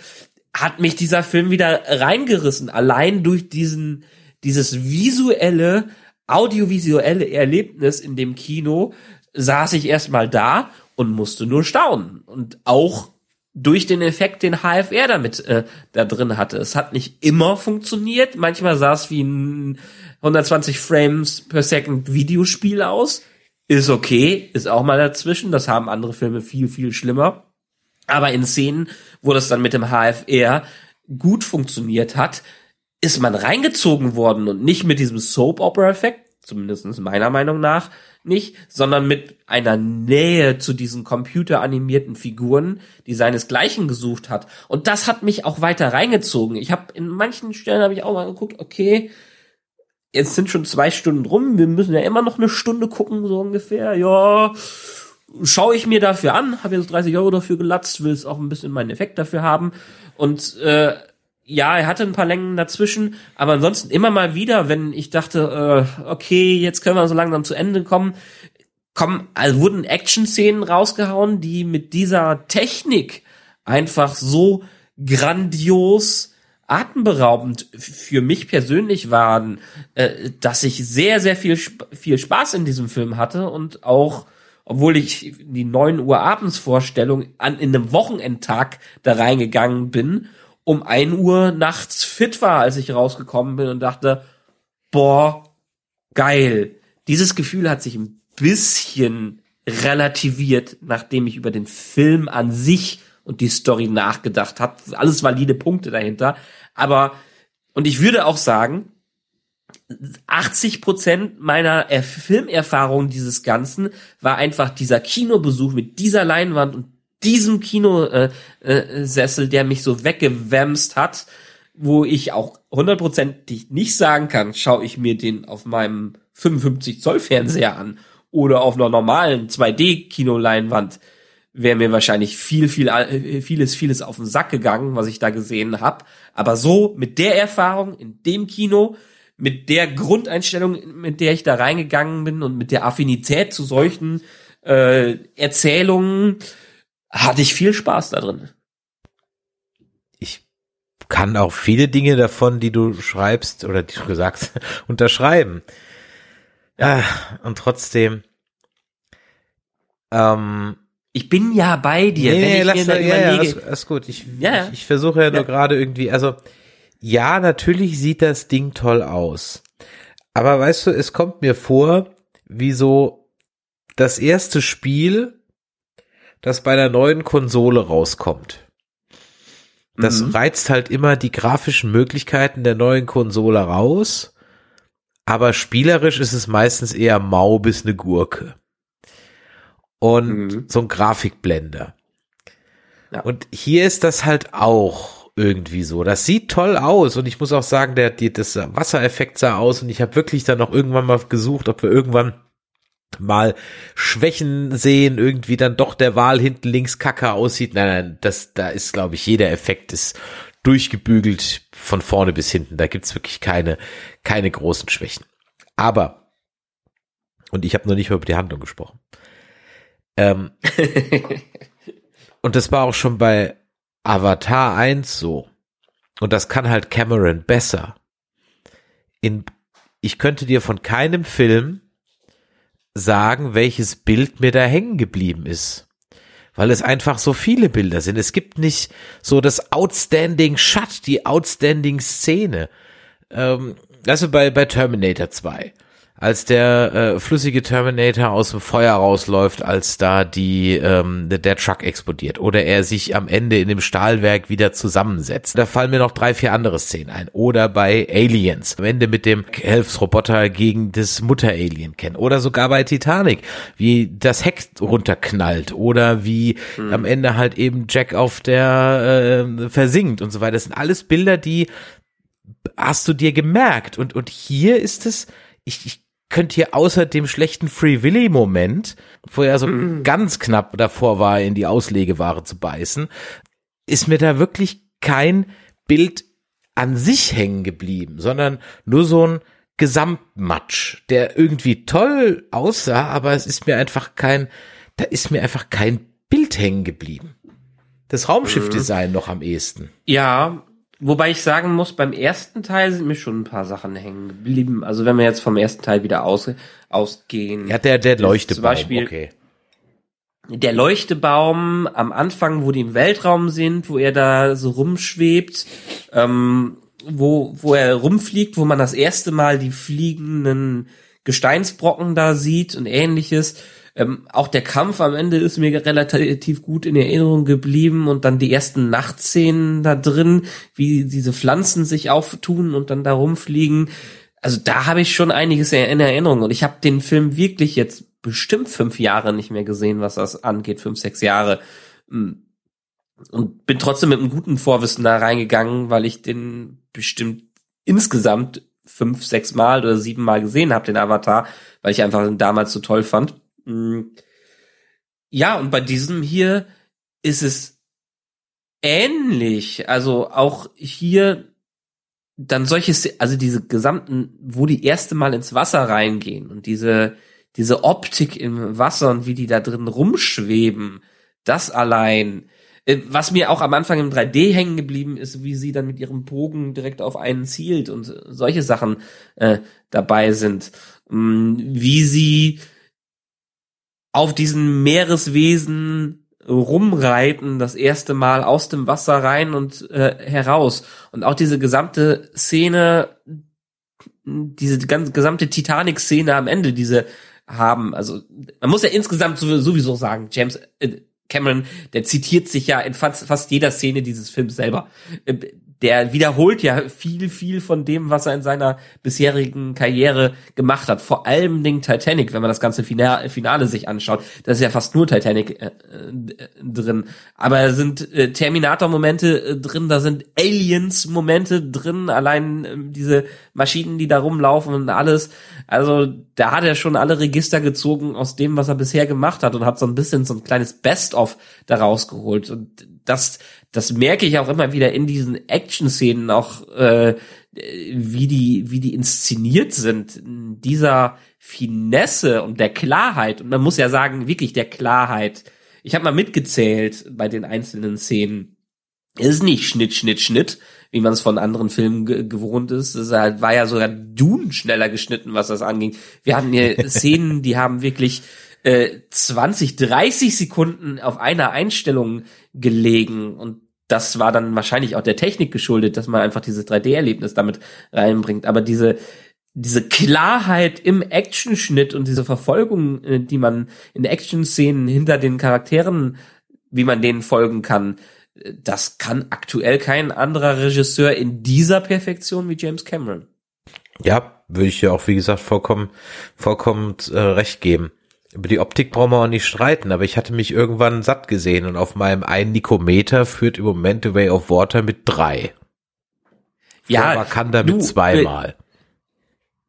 hat mich dieser Film wieder reingerissen, allein durch diesen, dieses visuelle, audiovisuelle Erlebnis in dem Kino saß ich erstmal da und musste nur staunen. Und auch durch den Effekt, den HFR damit äh, da drin hatte. Es hat nicht immer funktioniert. Manchmal sah es wie ein 120 Frames per Second Videospiel aus. Ist okay, ist auch mal dazwischen. Das haben andere Filme viel, viel schlimmer. Aber in Szenen, wo das dann mit dem HFR gut funktioniert hat, ist man reingezogen worden und nicht mit diesem Soap-Opera-Effekt, zumindest meiner Meinung nach, nicht, sondern mit einer Nähe zu diesen computeranimierten Figuren, die seinesgleichen gesucht hat. Und das hat mich auch weiter reingezogen. Ich habe in manchen Stellen habe ich auch mal geguckt, okay, jetzt sind schon zwei Stunden rum, wir müssen ja immer noch eine Stunde gucken, so ungefähr. Ja, schaue ich mir dafür an, habe jetzt 30 Euro dafür gelatzt, will es auch ein bisschen meinen Effekt dafür haben. Und äh, ja, er hatte ein paar Längen dazwischen, aber ansonsten immer mal wieder, wenn ich dachte, äh, okay, jetzt können wir so langsam zu Ende kommen, kommen, also wurden Action-Szenen rausgehauen, die mit dieser Technik einfach so grandios atemberaubend für mich persönlich waren, äh, dass ich sehr, sehr viel, viel Spaß in diesem Film hatte und auch obwohl ich die neun Uhr abends Vorstellung an in einem Wochenendtag da reingegangen bin um ein Uhr nachts fit war, als ich rausgekommen bin und dachte, boah, geil. Dieses Gefühl hat sich ein bisschen relativiert, nachdem ich über den Film an sich und die Story nachgedacht habe. Alles valide Punkte dahinter. Aber, und ich würde auch sagen, 80 Prozent meiner Filmerfahrung dieses Ganzen war einfach dieser Kinobesuch mit dieser Leinwand und diesem Kinosessel, äh, äh, der mich so weggewämst hat, wo ich auch hundertprozentig nicht sagen kann, schaue ich mir den auf meinem 55 Zoll Fernseher an oder auf einer normalen 2D Kinoleinwand, wäre mir wahrscheinlich viel, viel, äh, vieles, vieles auf den Sack gegangen, was ich da gesehen habe. Aber so mit der Erfahrung in dem Kino, mit der Grundeinstellung, mit der ich da reingegangen bin und mit der Affinität zu solchen äh, Erzählungen, hatte ich viel Spaß da drin. Ich kann auch viele Dinge davon, die du schreibst oder die du gesagt *laughs* unterschreiben. Ja, und trotzdem. Ähm, ich bin ja bei dir. Nee, wenn ich lass, mir ja, überlege, ja, alles, alles gut. Ich, ja, ich, ich versuche ja nur gerade irgendwie, also ja, natürlich sieht das Ding toll aus. Aber weißt du, es kommt mir vor, wie so das erste Spiel, das bei der neuen Konsole rauskommt. Das mhm. reizt halt immer die grafischen Möglichkeiten der neuen Konsole raus, aber spielerisch ist es meistens eher mau bis eine Gurke. Und mhm. so ein Grafikblender. Ja. Und hier ist das halt auch irgendwie so. Das sieht toll aus und ich muss auch sagen, der, die, das Wassereffekt sah aus und ich habe wirklich dann noch irgendwann mal gesucht, ob wir irgendwann mal Schwächen sehen, irgendwie dann doch der Wahl hinten links kacke aussieht. Nein, nein, das, da ist, glaube ich, jeder Effekt ist durchgebügelt von vorne bis hinten. Da gibt's wirklich keine, keine großen Schwächen. Aber, und ich habe noch nicht mal über die Handlung gesprochen. Ähm, *laughs* und das war auch schon bei Avatar 1 so. Und das kann halt Cameron besser. In, ich könnte dir von keinem Film sagen, welches Bild mir da hängen geblieben ist. Weil es einfach so viele Bilder sind. Es gibt nicht so das Outstanding Shot, die Outstanding Szene. Ähm, also bei, bei Terminator 2 als der äh, flüssige Terminator aus dem Feuer rausläuft, als da die ähm, der Truck explodiert oder er sich am Ende in dem Stahlwerk wieder zusammensetzt. Da fallen mir noch drei, vier andere Szenen ein. Oder bei Aliens, am Ende mit dem Helfsroboter gegen das Mutter-Alien kennen. Oder sogar bei Titanic, wie das Heck runterknallt oder wie mhm. am Ende halt eben Jack auf der äh, versinkt und so weiter. Das sind alles Bilder, die hast du dir gemerkt. Und, und hier ist es, ich, ich könnt ihr außer dem schlechten Free Willy Moment, wo er so mm. ganz knapp davor war, in die Auslegeware zu beißen, ist mir da wirklich kein Bild an sich hängen geblieben, sondern nur so ein Gesamtmatsch, der irgendwie toll aussah, aber es ist mir einfach kein, da ist mir einfach kein Bild hängen geblieben. Das Raumschiffdesign mhm. noch am ehesten. Ja, Wobei ich sagen muss, beim ersten Teil sind mir schon ein paar Sachen hängen geblieben. Also wenn wir jetzt vom ersten Teil wieder aus, ausgehen. Ja, der, der Leuchtebaum, zum Beispiel, okay. der Leuchtebaum am Anfang, wo die im Weltraum sind, wo er da so rumschwebt, ähm, wo, wo er rumfliegt, wo man das erste Mal die fliegenden Gesteinsbrocken da sieht und ähnliches. Ähm, auch der Kampf am Ende ist mir relativ gut in Erinnerung geblieben und dann die ersten Nachtszenen da drin, wie diese Pflanzen sich auftun und dann da rumfliegen. Also da habe ich schon einiges in Erinnerung und ich habe den Film wirklich jetzt bestimmt fünf Jahre nicht mehr gesehen, was das angeht, fünf, sechs Jahre. Hm. Und bin trotzdem mit einem guten Vorwissen da reingegangen, weil ich den bestimmt insgesamt fünf, sechs Mal oder sieben Mal gesehen habe, den Avatar, weil ich einfach den damals so toll fand. Hm. Ja, und bei diesem hier ist es ähnlich. Also auch hier dann solche, also diese gesamten, wo die erste Mal ins Wasser reingehen und diese, diese Optik im Wasser und wie die da drin rumschweben, das allein, äh, was mir auch am Anfang im 3D hängen geblieben ist, wie sie dann mit ihrem Bogen direkt auf einen zielt und solche Sachen äh, dabei sind, mm, wie sie auf diesen Meereswesen rumreiten, das erste Mal aus dem Wasser rein und äh, heraus. Und auch diese gesamte Szene, diese ganze gesamte Titanic-Szene am Ende, diese haben, also man muss ja insgesamt sowieso sagen, James äh, Cameron, der zitiert sich ja in fast, fast jeder Szene dieses Films selber. Äh, der wiederholt ja viel, viel von dem, was er in seiner bisherigen Karriere gemacht hat. Vor allem den Titanic, wenn man das ganze Finale, sich anschaut. Das ist ja fast nur Titanic äh, äh, drin. Aber da sind äh, Terminator-Momente äh, drin, da sind Aliens-Momente drin, allein äh, diese Maschinen, die da rumlaufen und alles. Also da hat er schon alle Register gezogen aus dem, was er bisher gemacht hat und hat so ein bisschen so ein kleines Best-of daraus geholt. Und das, das merke ich auch immer wieder in diesen Action-Szenen, auch äh, wie die, wie die inszeniert sind, dieser Finesse und der Klarheit. Und man muss ja sagen, wirklich der Klarheit. Ich habe mal mitgezählt bei den einzelnen Szenen. Es ist nicht Schnitt, Schnitt, Schnitt, wie man es von anderen Filmen ge gewohnt ist. Es war ja sogar Dun schneller geschnitten, was das anging. Wir hatten hier *laughs* Szenen, die haben wirklich äh, 20, 30 Sekunden auf einer Einstellung gelegen und das war dann wahrscheinlich auch der Technik geschuldet, dass man einfach dieses 3D-Erlebnis damit reinbringt. Aber diese, diese Klarheit im Actionschnitt und diese Verfolgung, äh, die man in Action-Szenen hinter den Charakteren, wie man denen folgen kann, äh, das kann aktuell kein anderer Regisseur in dieser Perfektion wie James Cameron. Ja, würde ich ja auch, wie gesagt, vollkommen, vollkommen äh, recht geben. Über die Optik brauchen wir auch nicht streiten, aber ich hatte mich irgendwann satt gesehen und auf meinem einen Nikometer führt im Moment The Way of Water mit drei. Ja, Wakanda mit zweimal.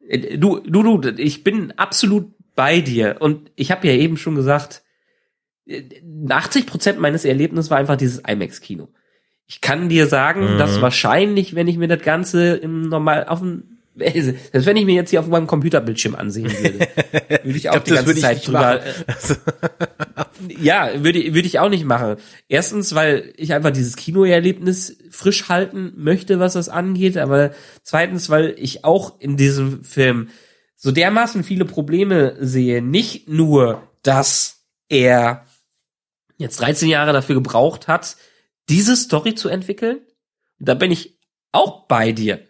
Äh, du, du, du, ich bin absolut bei dir und ich habe ja eben schon gesagt, 80 äh, Prozent meines Erlebnisses war einfach dieses IMAX-Kino. Ich kann dir sagen, mhm. dass wahrscheinlich, wenn ich mir das Ganze im normal auf dem selbst wenn ich mir jetzt hier auf meinem Computerbildschirm ansehen würde, *laughs* würde ich auch ich glaub, die ganze Zeit drüber. *laughs* ja, würde, würde ich auch nicht machen. Erstens, weil ich einfach dieses Kinoerlebnis frisch halten möchte, was das angeht, aber zweitens, weil ich auch in diesem Film so dermaßen viele Probleme sehe. Nicht nur, dass er jetzt 13 Jahre dafür gebraucht hat, diese Story zu entwickeln. Da bin ich auch bei dir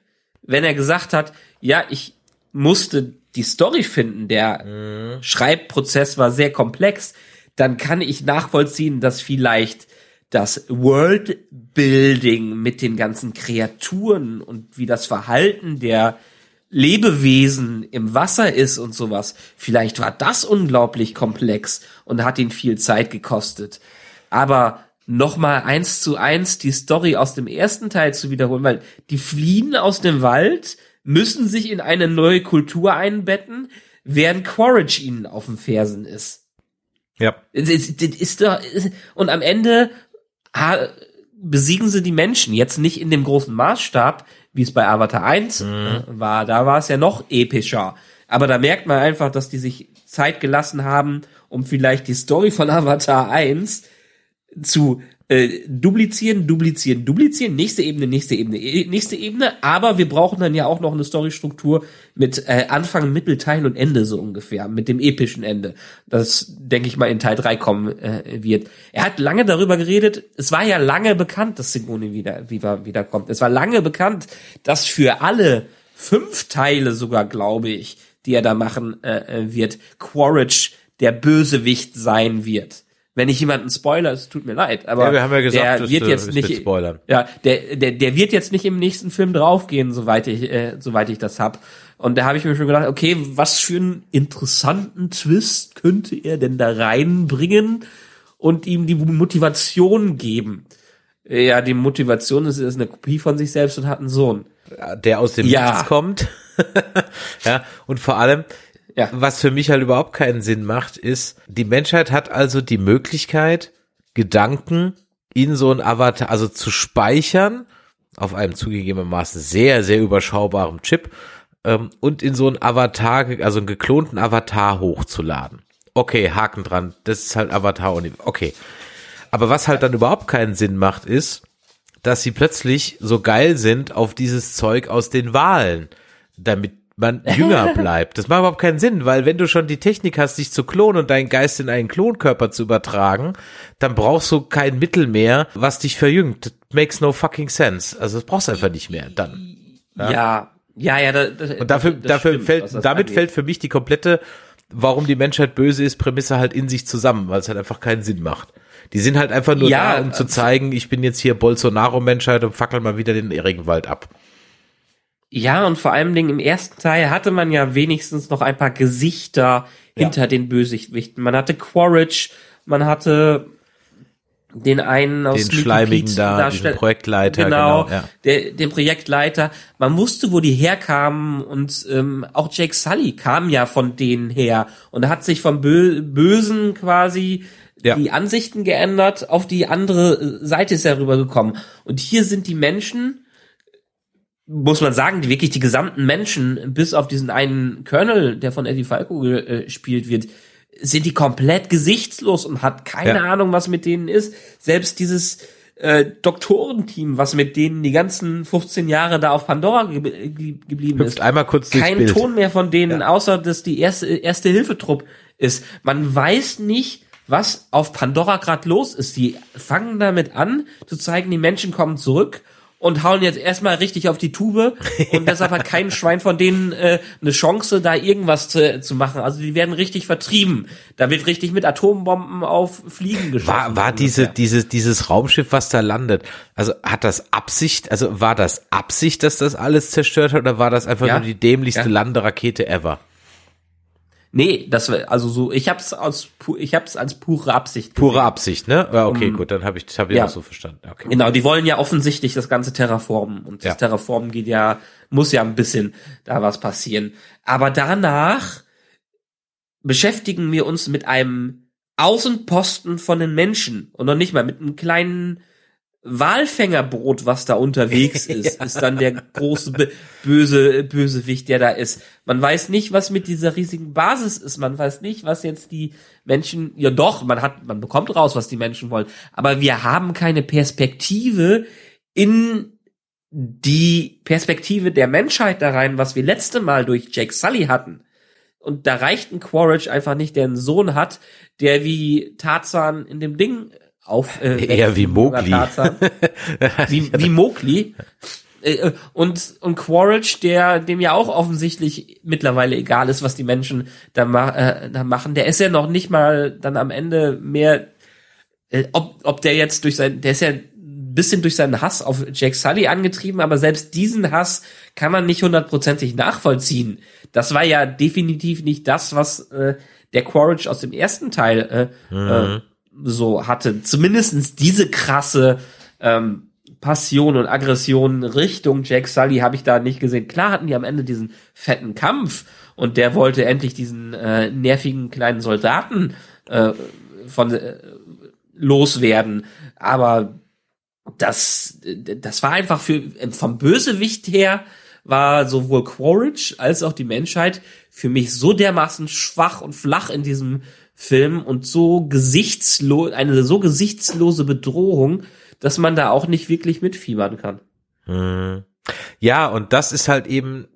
wenn er gesagt hat, ja, ich musste die Story finden, der mhm. Schreibprozess war sehr komplex, dann kann ich nachvollziehen, dass vielleicht das Worldbuilding mit den ganzen Kreaturen und wie das Verhalten der Lebewesen im Wasser ist und sowas. Vielleicht war das unglaublich komplex und hat ihn viel Zeit gekostet. Aber nochmal eins zu eins die Story aus dem ersten Teil zu wiederholen, weil die fliehen aus dem Wald, müssen sich in eine neue Kultur einbetten, während Quaritch ihnen auf den Fersen ist. Ja. Das ist doch, und am Ende besiegen sie die Menschen. Jetzt nicht in dem großen Maßstab, wie es bei Avatar 1 mhm. war. Da war es ja noch epischer. Aber da merkt man einfach, dass die sich Zeit gelassen haben, um vielleicht die Story von Avatar 1 zu äh, duplizieren, duplizieren, duplizieren, nächste Ebene, nächste Ebene, eh, nächste Ebene, aber wir brauchen dann ja auch noch eine Storystruktur mit äh, Anfang, Mittel, Teil und Ende so ungefähr, mit dem epischen Ende. Das, denke ich mal, in Teil 3 kommen äh, wird. Er hat lange darüber geredet, es war ja lange bekannt, dass Sigourney wieder, wieder, wieder kommt. Es war lange bekannt, dass für alle fünf Teile sogar, glaube ich, die er da machen äh, äh wird, Quaritch der Bösewicht sein wird wenn ich jemanden spoiler, es tut mir leid, aber ja, wir haben ja gesagt, der wird jetzt nicht spoilern. Ja, der, der der wird jetzt nicht im nächsten Film draufgehen, soweit ich äh, soweit ich das hab. Und da habe ich mir schon gedacht, okay, was für einen interessanten Twist könnte er denn da reinbringen und ihm die Motivation geben? Ja, die Motivation ist, er ist eine Kopie von sich selbst und hat einen Sohn. Der aus dem ja. Nichts kommt. *laughs* ja, und vor allem, ja. Was für mich halt überhaupt keinen Sinn macht, ist, die Menschheit hat also die Möglichkeit, Gedanken in so ein Avatar, also zu speichern, auf einem zugegebenermaßen sehr, sehr überschaubaren Chip, ähm, und in so ein Avatar, also einen geklonten Avatar hochzuladen. Okay, Haken dran, das ist halt Avatar und okay. Aber was halt dann überhaupt keinen Sinn macht, ist, dass sie plötzlich so geil sind auf dieses Zeug aus den Wahlen, damit man *laughs* jünger bleibt. Das macht überhaupt keinen Sinn, weil wenn du schon die Technik hast, dich zu klonen und deinen Geist in einen Klonkörper zu übertragen, dann brauchst du kein Mittel mehr, was dich verjüngt. That makes no fucking sense. Also das brauchst du einfach nicht mehr dann. Ja, ja, ja. ja das, das, und dafür, das dafür stimmt, fällt, damit angeht. fällt für mich die komplette, warum die Menschheit böse ist, Prämisse halt in sich zusammen, weil es halt einfach keinen Sinn macht. Die sind halt einfach nur ja, da, um zu zeigen, ich bin jetzt hier Bolsonaro-Menschheit und fackel mal wieder den Regenwald ab. Ja, und vor allem Dingen im ersten Teil hatte man ja wenigstens noch ein paar Gesichter ja. hinter den Bösewichten. Man hatte Quaritch, man hatte den einen aus den schleimigen da, den Projektleiter, genau, genau ja. der, den Projektleiter. Man wusste, wo die herkamen und ähm, auch Jake Sully kam ja von denen her und hat sich vom Bö Bösen quasi ja. die Ansichten geändert, auf die andere Seite ist er rübergekommen. Und hier sind die Menschen, muss man sagen, die wirklich die gesamten Menschen, bis auf diesen einen Colonel, der von Eddie Falco gespielt wird, sind die komplett gesichtslos und hat keine ja. Ahnung, was mit denen ist. Selbst dieses äh, Doktorenteam, was mit denen die ganzen 15 Jahre da auf Pandora ge ge geblieben Hüpft ist. Einmal kurz Kein Ton mehr von denen, ja. außer dass die erste, erste Hilfetrupp ist. Man weiß nicht, was auf Pandora gerade los ist. Die fangen damit an, zu zeigen, die Menschen kommen zurück und hauen jetzt erstmal richtig auf die Tube *laughs* und deshalb hat kein Schwein von denen äh, eine Chance, da irgendwas zu, zu machen. Also die werden richtig vertrieben. Da wird richtig mit Atombomben auf Fliegen geschossen. War, war diese, diese, dieses Raumschiff, was da landet, also hat das Absicht, also war das Absicht, dass das alles zerstört hat oder war das einfach ja? nur die dämlichste ja. Landerakete ever? Nee, das also so, ich hab's aus ich hab's als pure Absicht. Gesehen. Pure Absicht, ne? Ja, okay, um, gut, dann habe ich das hab ich ja. auch so verstanden. Okay. Genau, die wollen ja offensichtlich das ganze Terraformen und das ja. Terraformen geht ja muss ja ein bisschen da was passieren, aber danach beschäftigen wir uns mit einem Außenposten von den Menschen und noch nicht mal mit einem kleinen Walfängerbrot, was da unterwegs *laughs* ist, ja. ist dann der große böse Bösewicht, der da ist. Man weiß nicht, was mit dieser riesigen Basis ist. Man weiß nicht, was jetzt die Menschen. Ja, doch, man hat, man bekommt raus, was die Menschen wollen. Aber wir haben keine Perspektive in die Perspektive der Menschheit da rein, was wir letzte Mal durch Jake Sully hatten. Und da reicht ein Quaritch einfach nicht, der einen Sohn hat, der wie Tarzan in dem Ding auf äh, eher wie Mowgli. *laughs* wie, wie Mowgli. Äh, und, und Quaritch, der, dem ja auch offensichtlich mittlerweile egal ist, was die Menschen da, ma äh, da machen, der ist ja noch nicht mal dann am Ende mehr, äh, ob, ob der jetzt durch sein, der ist ja ein bisschen durch seinen Hass auf Jack Sully angetrieben, aber selbst diesen Hass kann man nicht hundertprozentig nachvollziehen. Das war ja definitiv nicht das, was äh, der Quaritch aus dem ersten Teil äh, mhm. äh, so hatte. Zumindestens diese krasse ähm, Passion und Aggression Richtung Jack Sully habe ich da nicht gesehen. Klar hatten die am Ende diesen fetten Kampf und der wollte endlich diesen äh, nervigen kleinen Soldaten äh, von äh, loswerden. Aber das, das war einfach für vom Bösewicht her war sowohl Quaritch als auch die Menschheit für mich so dermaßen schwach und flach in diesem Film und so gesichtslos, eine so gesichtslose Bedrohung, dass man da auch nicht wirklich mitfiebern kann. Hm. Ja, und das ist halt eben,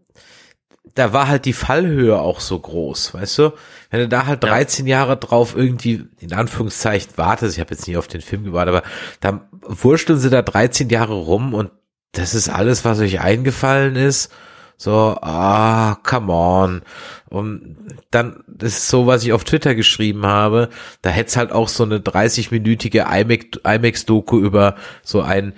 da war halt die Fallhöhe auch so groß, weißt du? Wenn du da halt 13 ja. Jahre drauf irgendwie, in Anführungszeichen, wartest, ich habe jetzt nicht auf den Film gewartet, aber da wursteln sie da 13 Jahre rum und das ist alles, was euch eingefallen ist. So, ah, come on. Und dann, das ist so, was ich auf Twitter geschrieben habe, da hätte es halt auch so eine 30-minütige IMAX-Doku über so ein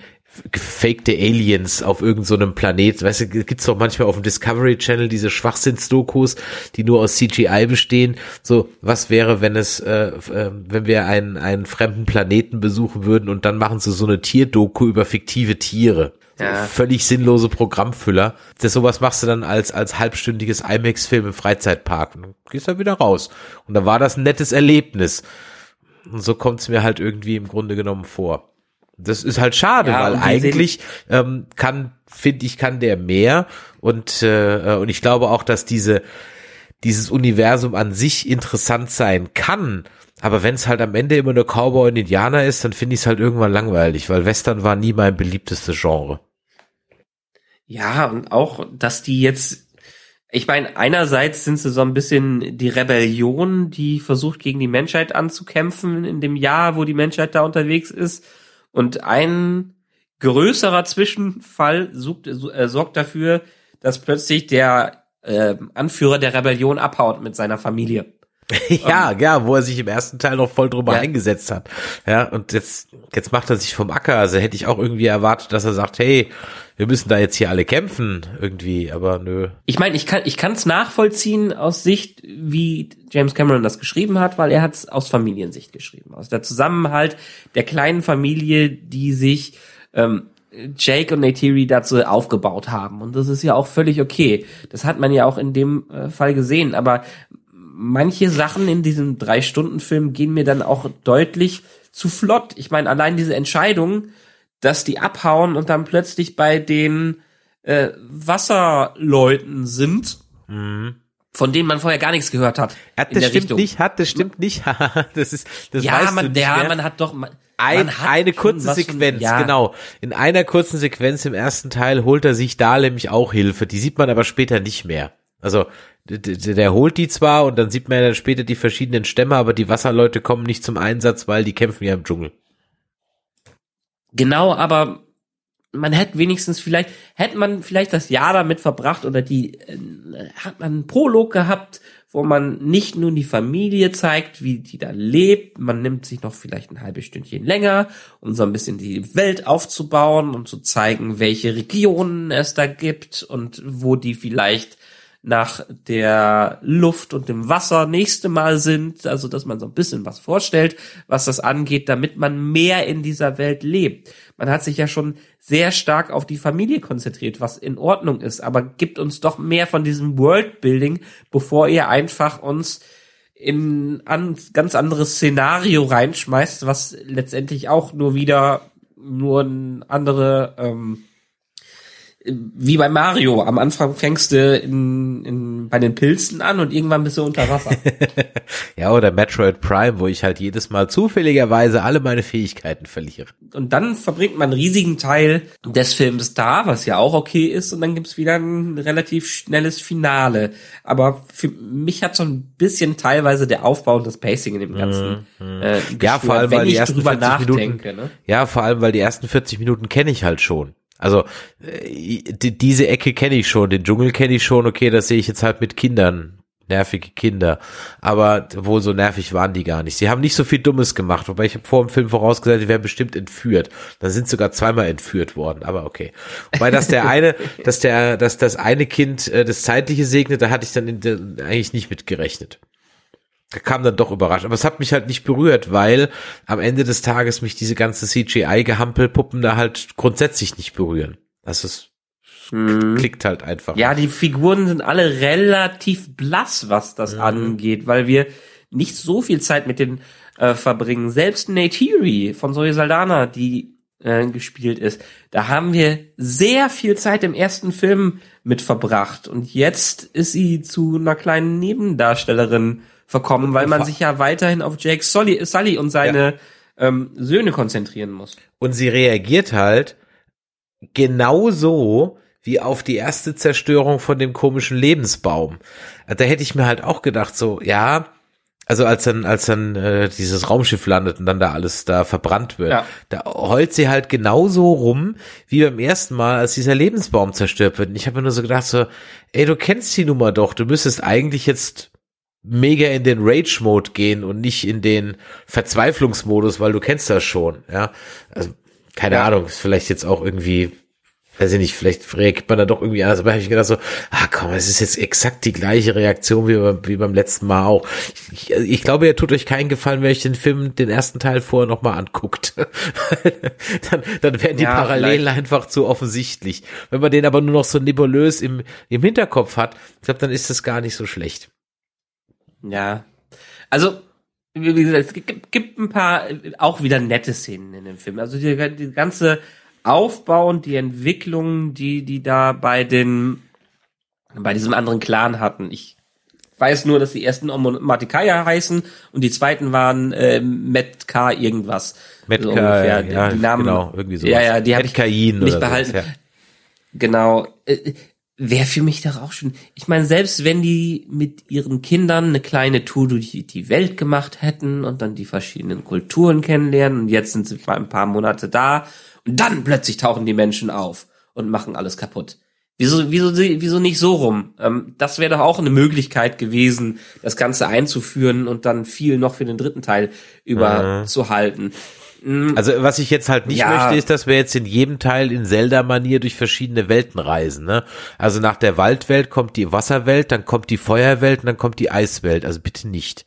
gefakte Aliens auf irgendeinem so Planet. Weißt du, gibt's doch manchmal auf dem Discovery Channel diese Schwachsinnsdokus, die nur aus CGI bestehen. So, was wäre, wenn es, äh, äh, wenn wir einen, einen fremden Planeten besuchen würden und dann machen sie so eine Tierdoku über fiktive Tiere. Ja. Völlig sinnlose Programmfüller. Das sowas machst du dann als, als halbstündiges IMAX-Film im Freizeitpark. Und dann gehst du wieder raus. Und da war das ein nettes Erlebnis. Und so kommt's mir halt irgendwie im Grunde genommen vor. Das ist halt schade, ja, weil eigentlich ähm, kann, finde ich, kann der mehr und äh, und ich glaube auch, dass diese dieses Universum an sich interessant sein kann. Aber wenn es halt am Ende immer nur Cowboy und Indianer ist, dann finde ich es halt irgendwann langweilig, weil Western war nie mein beliebtestes Genre. Ja, und auch, dass die jetzt, ich meine, einerseits sind sie so ein bisschen die Rebellion, die versucht gegen die Menschheit anzukämpfen in dem Jahr, wo die Menschheit da unterwegs ist. Und ein größerer Zwischenfall sucht, äh, sorgt dafür, dass plötzlich der äh, Anführer der Rebellion abhaut mit seiner Familie. *laughs* ja, um, ja, wo er sich im ersten Teil noch voll drüber ja. eingesetzt hat. Ja, und jetzt, jetzt macht er sich vom Acker. Also hätte ich auch irgendwie erwartet, dass er sagt, hey, wir müssen da jetzt hier alle kämpfen irgendwie, aber nö. Ich meine, ich kann ich kann es nachvollziehen aus Sicht, wie James Cameron das geschrieben hat, weil er hat es aus Familiensicht geschrieben, aus der Zusammenhalt der kleinen Familie, die sich ähm, Jake und Neytiri dazu aufgebaut haben. Und das ist ja auch völlig okay. Das hat man ja auch in dem äh, Fall gesehen. Aber manche Sachen in diesem Drei-Stunden-Film gehen mir dann auch deutlich zu flott. Ich meine, allein diese Entscheidung, dass die abhauen und dann plötzlich bei den äh, Wasserleuten sind, mhm. von denen man vorher gar nichts gehört hat. Ja, das stimmt Richtung. nicht, hat, das stimmt nicht. *laughs* das ist, das ja, weißt man, du ja, man hat doch, man, ein, hat eine kurze Sequenz, von, ja. genau. In einer kurzen Sequenz im ersten Teil holt er sich da nämlich auch Hilfe. Die sieht man aber später nicht mehr. Also der, der holt die zwar und dann sieht man ja dann später die verschiedenen Stämme, aber die Wasserleute kommen nicht zum Einsatz, weil die kämpfen ja im Dschungel. Genau, aber man hätte wenigstens vielleicht, hätte man vielleicht das Jahr damit verbracht oder die, äh, hat man einen Prolog gehabt, wo man nicht nur die Familie zeigt, wie die da lebt, man nimmt sich noch vielleicht ein halbes Stündchen länger, um so ein bisschen die Welt aufzubauen und zu zeigen, welche Regionen es da gibt und wo die vielleicht nach der Luft und dem Wasser nächste Mal sind, also dass man so ein bisschen was vorstellt, was das angeht, damit man mehr in dieser Welt lebt. Man hat sich ja schon sehr stark auf die Familie konzentriert, was in Ordnung ist, aber gibt uns doch mehr von diesem Worldbuilding, bevor ihr einfach uns in ein ganz anderes Szenario reinschmeißt, was letztendlich auch nur wieder nur ein andere ähm, wie bei Mario. Am Anfang fängst du in, in, bei den Pilzen an und irgendwann bist du unter Wasser. *laughs* ja, oder Metroid Prime, wo ich halt jedes Mal zufälligerweise alle meine Fähigkeiten verliere. Und dann verbringt man einen riesigen Teil des Films da, was ja auch okay ist, und dann gibt's wieder ein relativ schnelles Finale. Aber für mich hat so ein bisschen teilweise der Aufbau und das Pacing in dem Ganzen mhm. äh, Ja, vor allem, weil die ersten 40 Minuten, ne? ja, vor allem, weil die ersten 40 Minuten kenne ich halt schon. Also äh, die, diese Ecke kenne ich schon, den Dschungel kenne ich schon, okay, das sehe ich jetzt halt mit Kindern, nervige Kinder. Aber wohl so nervig waren die gar nicht. Sie haben nicht so viel Dummes gemacht, wobei ich vor dem Film vorausgesagt, die werden bestimmt entführt. Da sind sogar zweimal entführt worden, aber okay. Wobei dass der eine, dass der, dass das eine Kind äh, das Zeitliche segnet, da hatte ich dann in, eigentlich nicht mit gerechnet kam dann doch überrascht. Aber es hat mich halt nicht berührt, weil am Ende des Tages mich diese ganze CGI-Gehampelpuppen da halt grundsätzlich nicht berühren. Das ist, hm. klickt halt einfach. Ja, die Figuren sind alle relativ blass, was das mhm. angeht, weil wir nicht so viel Zeit mit denen äh, verbringen. Selbst Neytiri von Zoe Saldana, die äh, gespielt ist, da haben wir sehr viel Zeit im ersten Film mit verbracht. Und jetzt ist sie zu einer kleinen Nebendarstellerin verkommen, weil man sich ja weiterhin auf Jake Sully, Sully und seine ja. ähm, Söhne konzentrieren muss. Und sie reagiert halt genauso wie auf die erste Zerstörung von dem komischen Lebensbaum. Da hätte ich mir halt auch gedacht, so, ja, also als dann, als dann äh, dieses Raumschiff landet und dann da alles da verbrannt wird, ja. da heult sie halt genauso rum wie beim ersten Mal, als dieser Lebensbaum zerstört wird. Und ich habe mir nur so gedacht, so, ey, du kennst die Nummer doch, du müsstest eigentlich jetzt mega in den Rage-Mode gehen und nicht in den Verzweiflungsmodus, weil du kennst das schon, ja. Also, keine ja. Ahnung, ist vielleicht jetzt auch irgendwie weiß ich nicht, vielleicht reagiert man da doch irgendwie anders, aber habe ich gedacht so, ah komm, es ist jetzt exakt die gleiche Reaktion wie, beim, wie beim letzten Mal auch. Ich, ich glaube, ihr tut euch keinen Gefallen, wenn euch den Film, den ersten Teil vorher nochmal anguckt. *laughs* dann, dann werden die ja, Parallelen vielleicht. einfach zu offensichtlich. Wenn man den aber nur noch so nebulös im, im Hinterkopf hat, ich glaube, dann ist das gar nicht so schlecht. Ja, also wie gesagt, es gibt ein paar auch wieder nette Szenen in dem Film. Also die, die ganze Aufbau und die Entwicklung, die die da bei den bei diesem anderen Clan hatten. Ich weiß nur, dass die ersten Matikaya heißen und die zweiten waren äh, Metka irgendwas. Metka, so ungefähr. ja, die Namen, genau, irgendwie so. Ja, ja, die habe ich nicht behalten. Sowas, ja. Genau. Wäre für mich doch auch schon. Ich meine, selbst wenn die mit ihren Kindern eine kleine Tour durch die Welt gemacht hätten und dann die verschiedenen Kulturen kennenlernen und jetzt sind sie ein paar Monate da und dann plötzlich tauchen die Menschen auf und machen alles kaputt. Wieso, wieso, wieso nicht so rum? Ähm, das wäre doch auch eine Möglichkeit gewesen, das Ganze einzuführen und dann viel noch für den dritten Teil überzuhalten. Mhm. Also was ich jetzt halt nicht ja. möchte, ist, dass wir jetzt in jedem Teil in Zelda-Manier durch verschiedene Welten reisen. Ne? Also nach der Waldwelt kommt die Wasserwelt, dann kommt die Feuerwelt und dann kommt die Eiswelt. Also bitte nicht.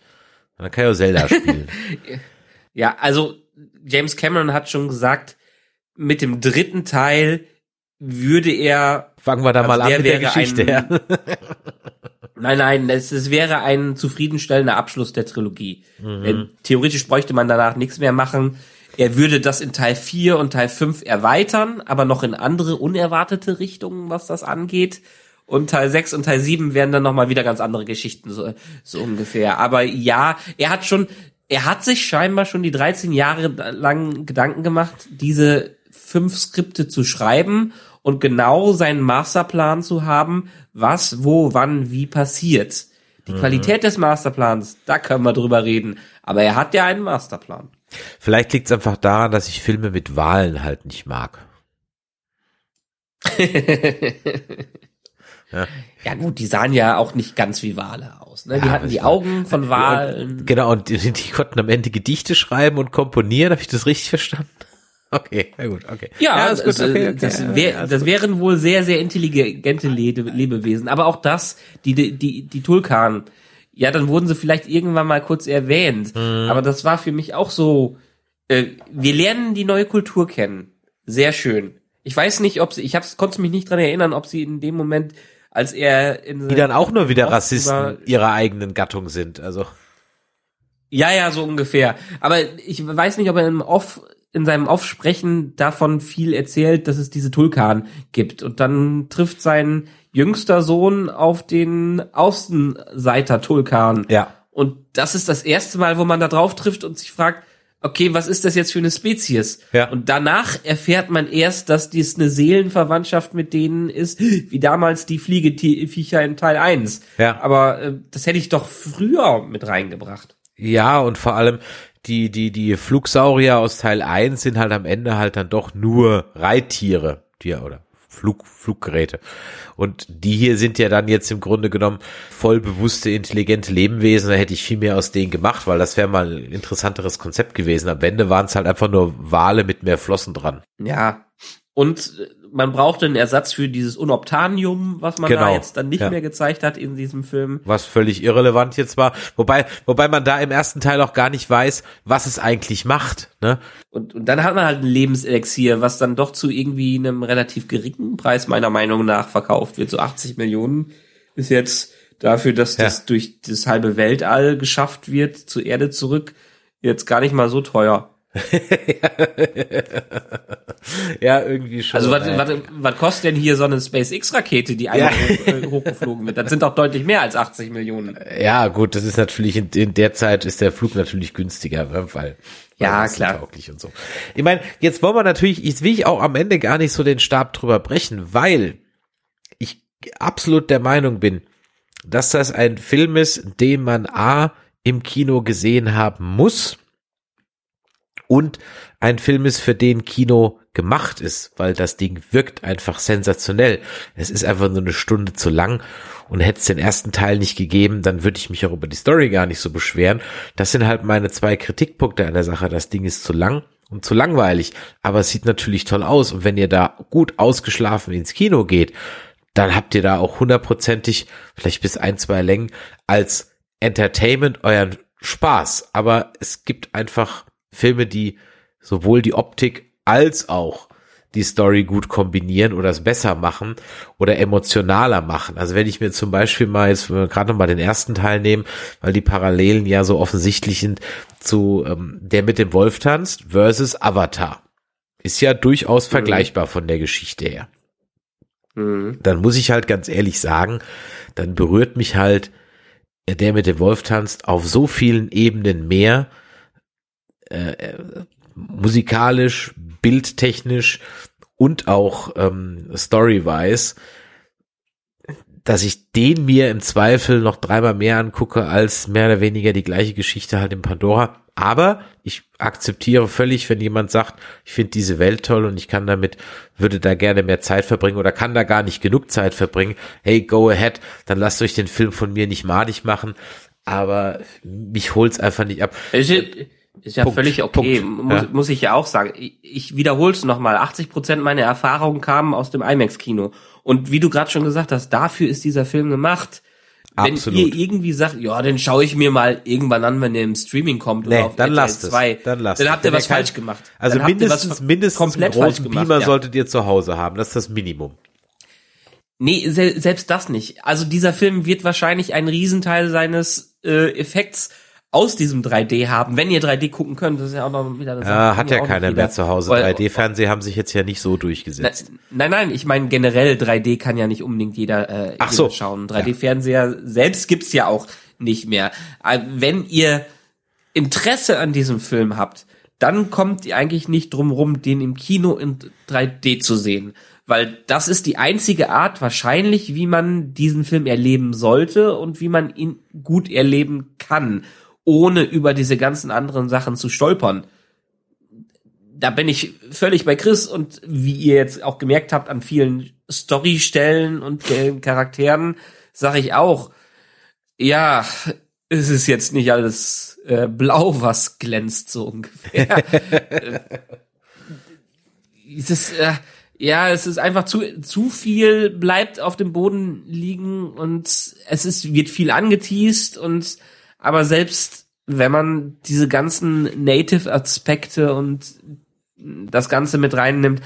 Dann kann ich auch Zelda spielen. *laughs* ja, also James Cameron hat schon gesagt, mit dem dritten Teil würde er. Fangen wir da also mal an mit der Geschichte. Ein, ja. *laughs* nein, nein, es, es wäre ein zufriedenstellender Abschluss der Trilogie. Mhm. Theoretisch bräuchte man danach nichts mehr machen. Er würde das in Teil 4 und Teil 5 erweitern, aber noch in andere unerwartete Richtungen, was das angeht. Und Teil 6 und Teil 7 wären dann nochmal wieder ganz andere Geschichten, so, so ungefähr. Aber ja, er hat schon, er hat sich scheinbar schon die 13 Jahre lang Gedanken gemacht, diese fünf Skripte zu schreiben und genau seinen Masterplan zu haben, was, wo, wann, wie passiert. Die mhm. Qualität des Masterplans, da können wir drüber reden. Aber er hat ja einen Masterplan. Vielleicht liegt es einfach daran, dass ich Filme mit Wahlen halt nicht mag. *laughs* ja. ja. gut, die sahen ja auch nicht ganz wie Wale aus. Ne? Die ja, hatten die Augen von Walen. Genau, und die, die, konnten am Ende Gedichte schreiben und komponieren. Habe ich das richtig verstanden? *laughs* Okay, ja gut, okay. Ja, ja das, okay, okay. das, wär, das wären wohl sehr, sehr intelligente Lebewesen. Aber auch das, die, die, die Tulkan, ja, dann wurden sie vielleicht irgendwann mal kurz erwähnt. Mhm. Aber das war für mich auch so, äh, wir lernen die neue Kultur kennen. Sehr schön. Ich weiß nicht, ob sie, ich hab's, konnte mich nicht dran erinnern, ob sie in dem Moment, als er in Die dann auch nur wieder Rassisten ihrer eigenen Gattung sind, also. Ja, ja, so ungefähr. Aber ich weiß nicht, ob er im Off in seinem Aufsprechen davon viel erzählt, dass es diese Tulkan gibt. Und dann trifft sein jüngster Sohn auf den Außenseiter Tulkan. Ja. Und das ist das erste Mal, wo man da drauf trifft und sich fragt, okay, was ist das jetzt für eine Spezies? Ja. Und danach erfährt man erst, dass dies eine Seelenverwandtschaft mit denen ist, wie damals die Fliegeviecher in Teil 1. Ja. Aber äh, das hätte ich doch früher mit reingebracht. Ja, und vor allem, die, die, die Flugsaurier aus Teil 1 sind halt am Ende halt dann doch nur Reittiere, die, oder Flug, Fluggeräte. Und die hier sind ja dann jetzt im Grunde genommen voll bewusste, intelligente Lebewesen. Da hätte ich viel mehr aus denen gemacht, weil das wäre mal ein interessanteres Konzept gewesen. Am Ende waren es halt einfach nur Wale mit mehr Flossen dran. Ja. Und man brauchte einen Ersatz für dieses Unobtanium, was man genau. da jetzt dann nicht ja. mehr gezeigt hat in diesem Film. Was völlig irrelevant jetzt war. Wobei, wobei man da im ersten Teil auch gar nicht weiß, was es eigentlich macht. Ne? Und, und dann hat man halt ein Lebenselixier, was dann doch zu irgendwie einem relativ geringen Preis meiner Meinung nach verkauft wird. So 80 Millionen ist jetzt dafür, dass ja. das durch das halbe Weltall geschafft wird, zur Erde zurück, jetzt gar nicht mal so teuer. *laughs* ja, irgendwie schon. Also was, was, was kostet denn hier so eine SpaceX-Rakete, die einmal ja. Äh, hochgeflogen wird? Das sind doch deutlich mehr als 80 Millionen. Ja, gut, das ist natürlich in, in der Zeit ist der Flug natürlich günstiger, ne, weil ja, klar. Und so. Ich meine, jetzt wollen wir natürlich, jetzt will ich auch am Ende gar nicht so den Stab drüber brechen, weil ich absolut der Meinung bin, dass das ein Film ist, den man A im Kino gesehen haben muss und ein Film ist, für den Kino gemacht ist, weil das Ding wirkt einfach sensationell. Es ist einfach nur eine Stunde zu lang und hätte es den ersten Teil nicht gegeben, dann würde ich mich auch über die Story gar nicht so beschweren. Das sind halt meine zwei Kritikpunkte an der Sache. Das Ding ist zu lang und zu langweilig, aber es sieht natürlich toll aus und wenn ihr da gut ausgeschlafen ins Kino geht, dann habt ihr da auch hundertprozentig, vielleicht bis ein, zwei Längen, als Entertainment euren Spaß. Aber es gibt einfach Filme, die sowohl die Optik als auch die Story gut kombinieren oder es besser machen oder emotionaler machen. Also wenn ich mir zum Beispiel mal jetzt gerade noch mal den ersten Teil nehmen, weil die Parallelen ja so offensichtlich sind zu ähm, der mit dem Wolf tanzt versus Avatar. Ist ja durchaus mhm. vergleichbar von der Geschichte her. Mhm. Dann muss ich halt ganz ehrlich sagen, dann berührt mich halt der mit dem Wolf tanzt auf so vielen Ebenen mehr, äh, äh, musikalisch, bildtechnisch und auch ähm, story-wise, dass ich den mir im Zweifel noch dreimal mehr angucke als mehr oder weniger die gleiche Geschichte halt in Pandora. Aber ich akzeptiere völlig, wenn jemand sagt, ich finde diese Welt toll und ich kann damit, würde da gerne mehr Zeit verbringen oder kann da gar nicht genug Zeit verbringen. Hey, go ahead, dann lasst euch den Film von mir nicht madig machen. Aber mich holt's einfach nicht ab. Ist, ist ja Punkt, völlig okay, muss, ja. muss ich ja auch sagen. Ich, ich wiederhole es nochmal. 80 Prozent meiner Erfahrungen kamen aus dem IMAX-Kino. Und wie du gerade schon gesagt hast, dafür ist dieser Film gemacht wenn Absolut. ihr irgendwie sagt, ja, dann schaue ich mir mal irgendwann an, wenn er im Streaming kommt nee, oder auf dann lasst 2, es. dann lasst dann habt ihr was falsch gemacht. Also dann mindestens, mindestens komplett einen großen Beamer ja. solltet ihr zu Hause haben, das ist das Minimum. Nee, se selbst das nicht. Also dieser Film wird wahrscheinlich einen Riesenteil seines äh, Effekts aus diesem 3D haben, wenn ihr 3D gucken könnt, das ist ja auch noch wieder das Ja, hat ja keiner mehr zu Hause. 3D-Fernseher haben sich jetzt ja nicht so durchgesetzt. Nein, nein, ich meine generell 3D kann ja nicht unbedingt jeder, äh, Ach so. schauen. 3D-Fernseher ja. selbst gibt's ja auch nicht mehr. Äh, wenn ihr Interesse an diesem Film habt, dann kommt ihr eigentlich nicht drum rum, den im Kino in 3D zu sehen. Weil das ist die einzige Art wahrscheinlich, wie man diesen Film erleben sollte und wie man ihn gut erleben kann ohne über diese ganzen anderen Sachen zu stolpern. Da bin ich völlig bei Chris und wie ihr jetzt auch gemerkt habt an vielen Storystellen und Charakteren, sage ich auch, ja, es ist jetzt nicht alles äh, blau, was glänzt so ungefähr. *laughs* es ist, äh, ja, es ist einfach zu, zu viel bleibt auf dem Boden liegen und es ist, wird viel angeteased und aber selbst wenn man diese ganzen Native-Aspekte und das Ganze mit reinnimmt,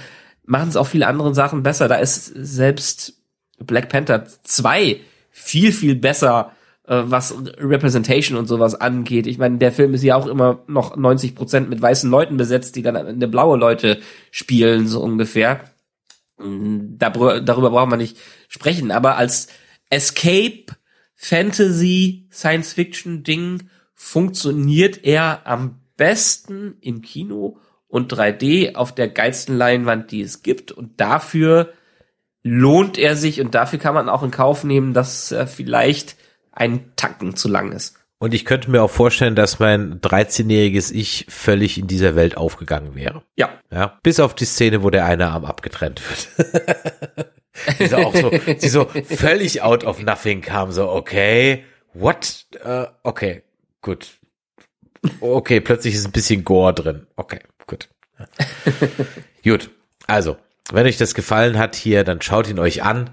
machen es auch viele andere Sachen besser. Da ist selbst Black Panther 2 viel, viel besser, äh, was Representation und sowas angeht. Ich meine, der Film ist ja auch immer noch 90 Prozent mit weißen Leuten besetzt, die dann Ende blaue Leute spielen, so ungefähr. Da, darüber brauchen wir nicht sprechen. Aber als Escape Fantasy, Science Fiction Ding funktioniert er am besten im Kino und 3D auf der geilsten Leinwand, die es gibt. Und dafür lohnt er sich und dafür kann man auch in Kauf nehmen, dass er vielleicht ein Tacken zu lang ist. Und ich könnte mir auch vorstellen, dass mein 13-jähriges Ich völlig in dieser Welt aufgegangen wäre. Ja. Ja. Bis auf die Szene, wo der eine Arm abgetrennt wird. *laughs* die so auch so, die so völlig out of nothing kam, so, okay, what? Uh, okay, gut. Okay, plötzlich ist ein bisschen Gore drin. Okay, gut. gut. Also, wenn euch das gefallen hat hier, dann schaut ihn euch an.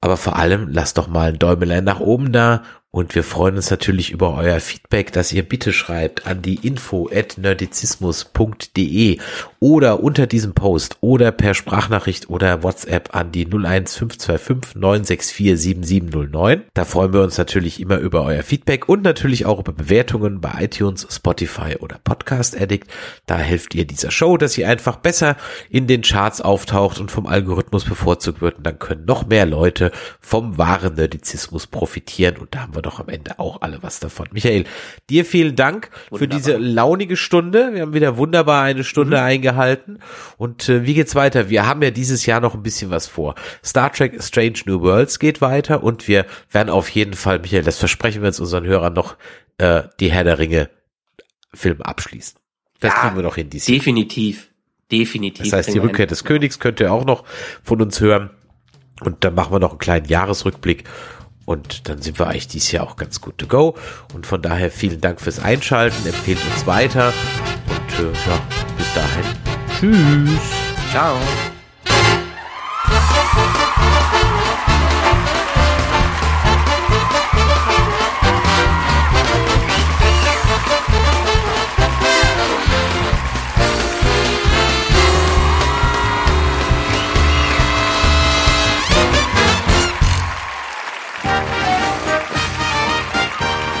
Aber vor allem lasst doch mal ein Däumelein nach oben da und wir freuen uns natürlich über euer Feedback, das ihr bitte schreibt an die info at nerdizismus.de oder unter diesem Post oder per Sprachnachricht oder WhatsApp an die 01525 964 7709. Da freuen wir uns natürlich immer über euer Feedback und natürlich auch über Bewertungen bei iTunes, Spotify oder Podcast Addict. Da helft ihr dieser Show, dass sie einfach besser in den Charts auftaucht und vom Algorithmus bevorzugt wird. Und dann können noch mehr Leute vom wahren Nerdizismus profitieren. Und da haben wir doch am Ende auch alle was davon. Michael, dir vielen Dank Wunderbar. für diese launige Stunde. Wir haben wieder wunderbar eine Stunde mhm. eingehalten. Und äh, wie geht's weiter? Wir haben ja dieses Jahr noch ein bisschen was vor. Star Trek Strange New Worlds geht weiter und wir werden auf jeden Fall, Michael, das versprechen wir jetzt unseren Hörern noch, äh, die Herr der Ringe Film abschließen. Das ja, kriegen wir noch hin dieses Definitiv. Definitiv. Das heißt, die Rückkehr des Königs könnt ihr auch noch von uns hören. Und dann machen wir noch einen kleinen Jahresrückblick. Und dann sind wir eigentlich dieses Jahr auch ganz gut to go. Und von daher vielen Dank fürs Einschalten. Empfehlt uns weiter. Und äh, ja, dahin. Tschüss. Ciao.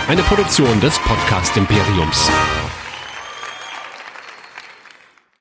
Eine Produktion des Podcast Imperiums.